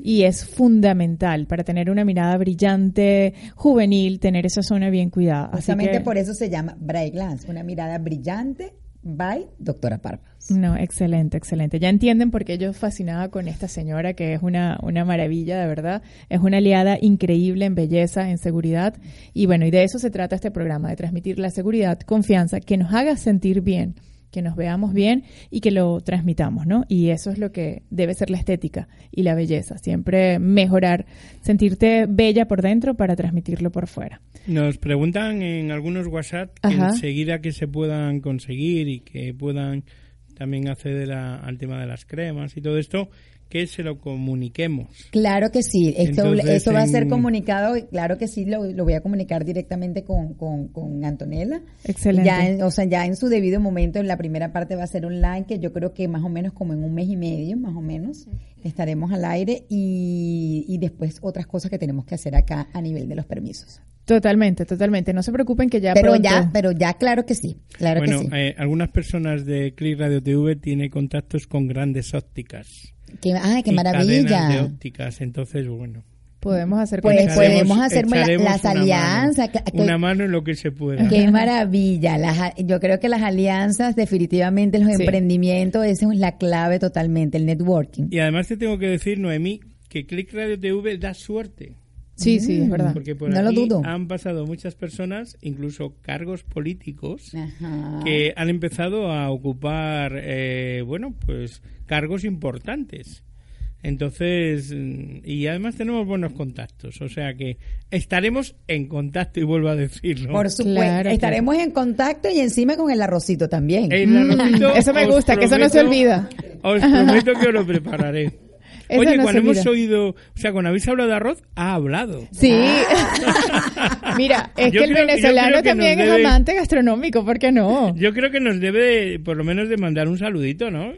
Y es fundamental para tener una mirada brillante, juvenil, tener esa zona bien cuidada. Justamente por eso se llama Bright Glance, una mirada brillante, by doctora Parpa. No, excelente, excelente. Ya entienden por qué yo fascinaba con esta señora, que es una, una maravilla, de verdad. Es una aliada increíble en belleza, en seguridad. Y bueno, y de eso se trata este programa, de transmitir la seguridad, confianza, que nos haga sentir bien que nos veamos bien y que lo transmitamos, ¿no? Y eso es lo que debe ser la estética y la belleza, siempre mejorar, sentirte bella por dentro para transmitirlo por fuera. Nos preguntan en algunos WhatsApp que enseguida que se puedan conseguir y que puedan también acceder al tema de las cremas y todo esto, que se lo comuniquemos. Claro que sí, esto, esto va a ser comunicado, claro que sí, lo, voy a comunicar directamente con, con, Antonella. Excelente. Ya o sea, ya en su debido momento, en la primera parte va a ser online, que yo creo que más o menos como en un mes y medio, más o menos, estaremos al aire y, y después otras cosas que tenemos que hacer acá a nivel de los permisos. Totalmente, totalmente. No se preopen que ya pero ya, pero ya claro que sí, claro bueno, que sí. Eh, algunas personas de Click Radio TV tienen contactos con grandes ópticas. Qué, ah, qué maravilla. de ópticas, entonces, bueno. Podemos hacer pues podemos hacer las alianzas. Una mano, en lo que se pueda. Qué maravilla. Las, yo creo que las alianzas, definitivamente, los emprendimientos, esa es la clave totalmente, el networking. Y además te tengo que decir, Noemí, que Click Radio TV da suerte. Sí, sí, es verdad. Porque por no lo dudo. han pasado muchas personas, incluso cargos políticos, que han empezado a ocupar, eh, bueno, pues cargos importantes. Entonces, mm, y además tenemos buenos contactos, o sea que estaremos en contacto y vuelvo a decirlo. Por supuesto, estaremos en contacto y encima con el arrocito también. eso me gusta, que eso no se olvida. Os prometo que os lo prepararé. Oye, cuando hemos oído, o sea, cuando habéis hablado de arroz, ha hablado. Sí. Mira, es que el venezolano también es amante gastronómico, ¿por qué no? Yo creo que nos debe, por lo menos, de mandar un saludito, ¿no?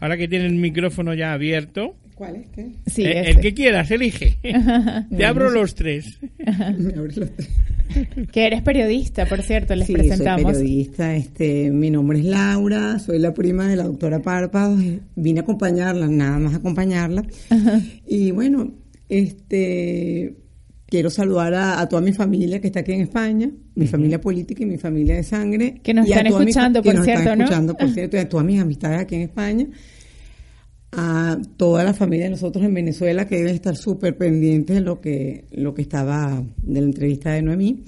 Ahora que tiene el micrófono ya abierto. ¿Cuál es? ¿Qué? Sí, eh, el que quieras, elige. Te abro los tres. Me abres los tres. que eres periodista, por cierto, les presentamos. Soy periodista, este, mi nombre es Laura, soy la prima de la doctora Párpados, vine a acompañarla, nada más acompañarla. Y bueno, este quiero saludar a, toda mi familia que está aquí en España, mi familia política y mi familia de sangre. Que nos están escuchando, por cierto, ¿no? escuchando, por cierto, y a todas mis amistades aquí en España a toda la familia de nosotros en Venezuela que deben estar súper pendientes de lo que, lo que estaba de la entrevista de Noemí.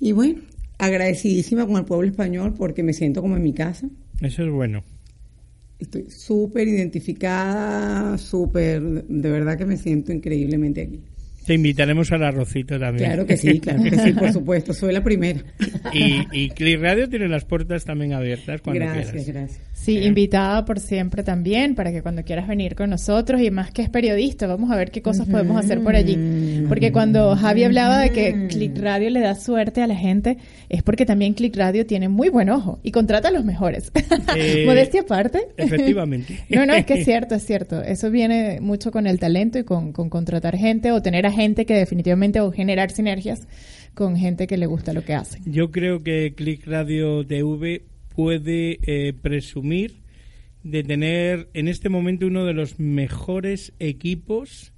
Y bueno, agradecidísima con el pueblo español porque me siento como en mi casa. Eso es bueno. Estoy súper identificada, súper, de verdad que me siento increíblemente aquí. Te invitaremos al arrocito también. Claro que sí, claro que sí, por supuesto, soy la primera. Y, y Click Radio tiene las puertas también abiertas cuando gracias, quieras. Gracias, Sí, invitada por siempre también, para que cuando quieras venir con nosotros, y más que es periodista, vamos a ver qué cosas podemos hacer por allí. Porque cuando Javi hablaba de que Click Radio le da suerte a la gente, es porque también Click Radio tiene muy buen ojo y contrata a los mejores. Eh, Modestia aparte. Efectivamente. no, no, es que es cierto, es cierto. Eso viene mucho con el talento y con, con contratar gente o tener a gente que definitivamente o generar sinergias con gente que le gusta lo que hace. Yo creo que Click Radio TV puede eh, presumir de tener en este momento uno de los mejores equipos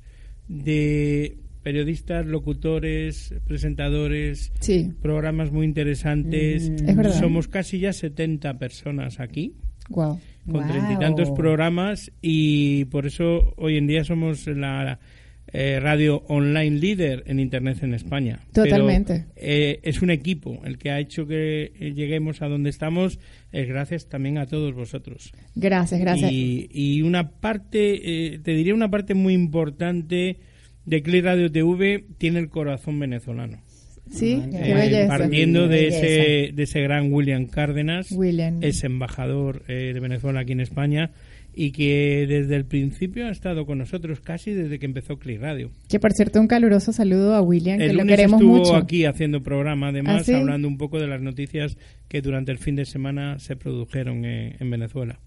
de periodistas, locutores, presentadores, programas muy interesantes. Mm. Somos casi ya 70 personas aquí. Con treinta y tantos programas y por eso hoy en día somos la eh, radio online líder en Internet en España. Totalmente. Eh, es un equipo el que ha hecho que lleguemos a donde estamos, es gracias también a todos vosotros. Gracias, gracias. Y, una parte, eh, te diría una parte muy importante de Click Radio TV, tiene el corazón venezolano. Sí, qué belleza. Partiendo de ese, de ese gran William Cárdenas, William. es embajador de Venezuela aquí en España y que desde el principio ha estado con nosotros casi desde que empezó Click Radio. Que por cierto un caluroso saludo a William, que lo queremos estuvo mucho. aquí haciendo programa, además ¿Ah, hablando un poco de las noticias que durante el fin de semana se produjeron en, Venezuela.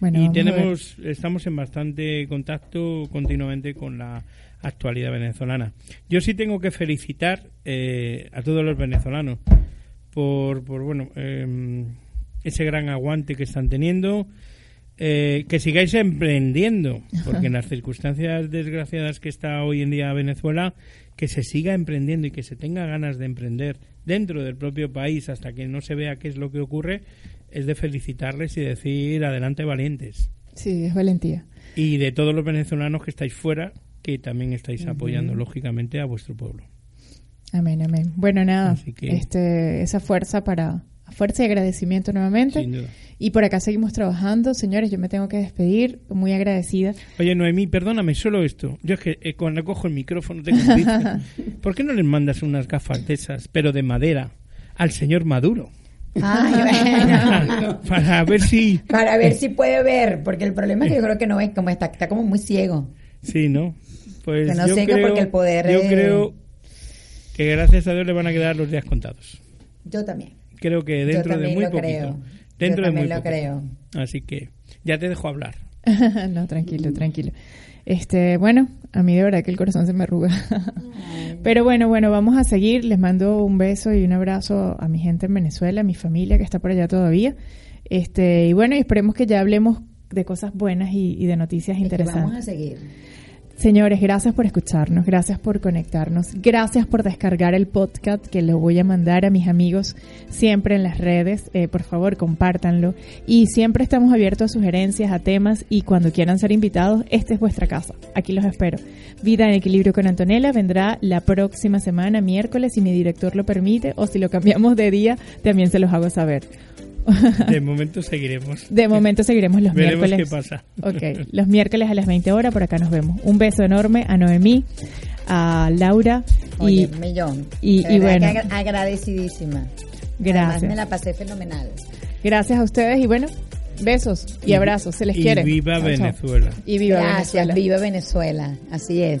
y tenemos, estamos en bastante contacto continuamente con la actualidad venezolana. Yo sí tengo que felicitar eh, a todos los venezolanos por, por bueno, em, ese gran aguante que están teniendo eh, que sigáis emprendiendo, porque en las circunstancias desgraciadas que está hoy en día Venezuela, que se siga emprendiendo y que se tenga ganas de emprender dentro del propio país hasta que no se vea qué es lo que ocurre, es de felicitarles y decir adelante valientes. Sí, es valentía. Y de todos los venezolanos que estáis fuera, que también estáis apoyando lógicamente a vuestro pueblo. Amén, amén. Bueno, nada, este, esa fuerza para fuerza y agradecimiento nuevamente. Sin duda. Y por acá seguimos trabajando. Señores, yo me tengo que despedir, muy agradecida. Oye, Noemí, perdóname, solo esto. Yo es que eh, cuando cojo el micrófono tengo ¿Por qué no les mandas unas gafas de esas, pero de madera, al señor Maduro? para ver si... Para ver si puede ver, porque el problema es que yo creo que no es como está, está como muy ciego. Sí, ¿no? Pues que no yo creo, porque el poder... Yo creo que gracias a Dios le van a quedar los días contados. Yo también. Creo que dentro de muy poquito. Creo. Dentro yo de muy lo creo. Así que ya te dejo hablar. no, tranquilo, tranquilo. Este, bueno, a mí de verdad que el corazón se me arruga. Pero bueno, bueno, vamos a seguir. Les mando un beso y un abrazo a mi gente en Venezuela, a mi familia que está por allá todavía. Este, y bueno, y esperemos que ya hablemos de cosas buenas y, de noticias interesantes. vamos a seguir. Señores, gracias por escucharnos, gracias por conectarnos, gracias por descargar el podcast que lo voy a mandar a mis amigos siempre en las redes. Eh, por favor, compártanlo. Y siempre estamos abiertos a sugerencias, a temas y cuando quieran ser invitados, esta es vuestra casa. Aquí los espero. Vida en Equilibrio con Antonella vendrá la próxima semana, miércoles, si mi director lo permite, o si lo cambiamos de día, también se los hago saber. De momento seguiremos. De momento seguiremos los Veremos miércoles. qué pasa. Ok, los miércoles a las 20 horas, por acá nos vemos. Un beso enorme a Noemí, a Laura y millón. Y, bueno, agradecidísima. Gracias. me la pasé fenomenal. Gracias a ustedes y bueno, besos y, abrazos, se les quiere. Y viva Venezuela. Y viva Gracias, viva Venezuela. Así es.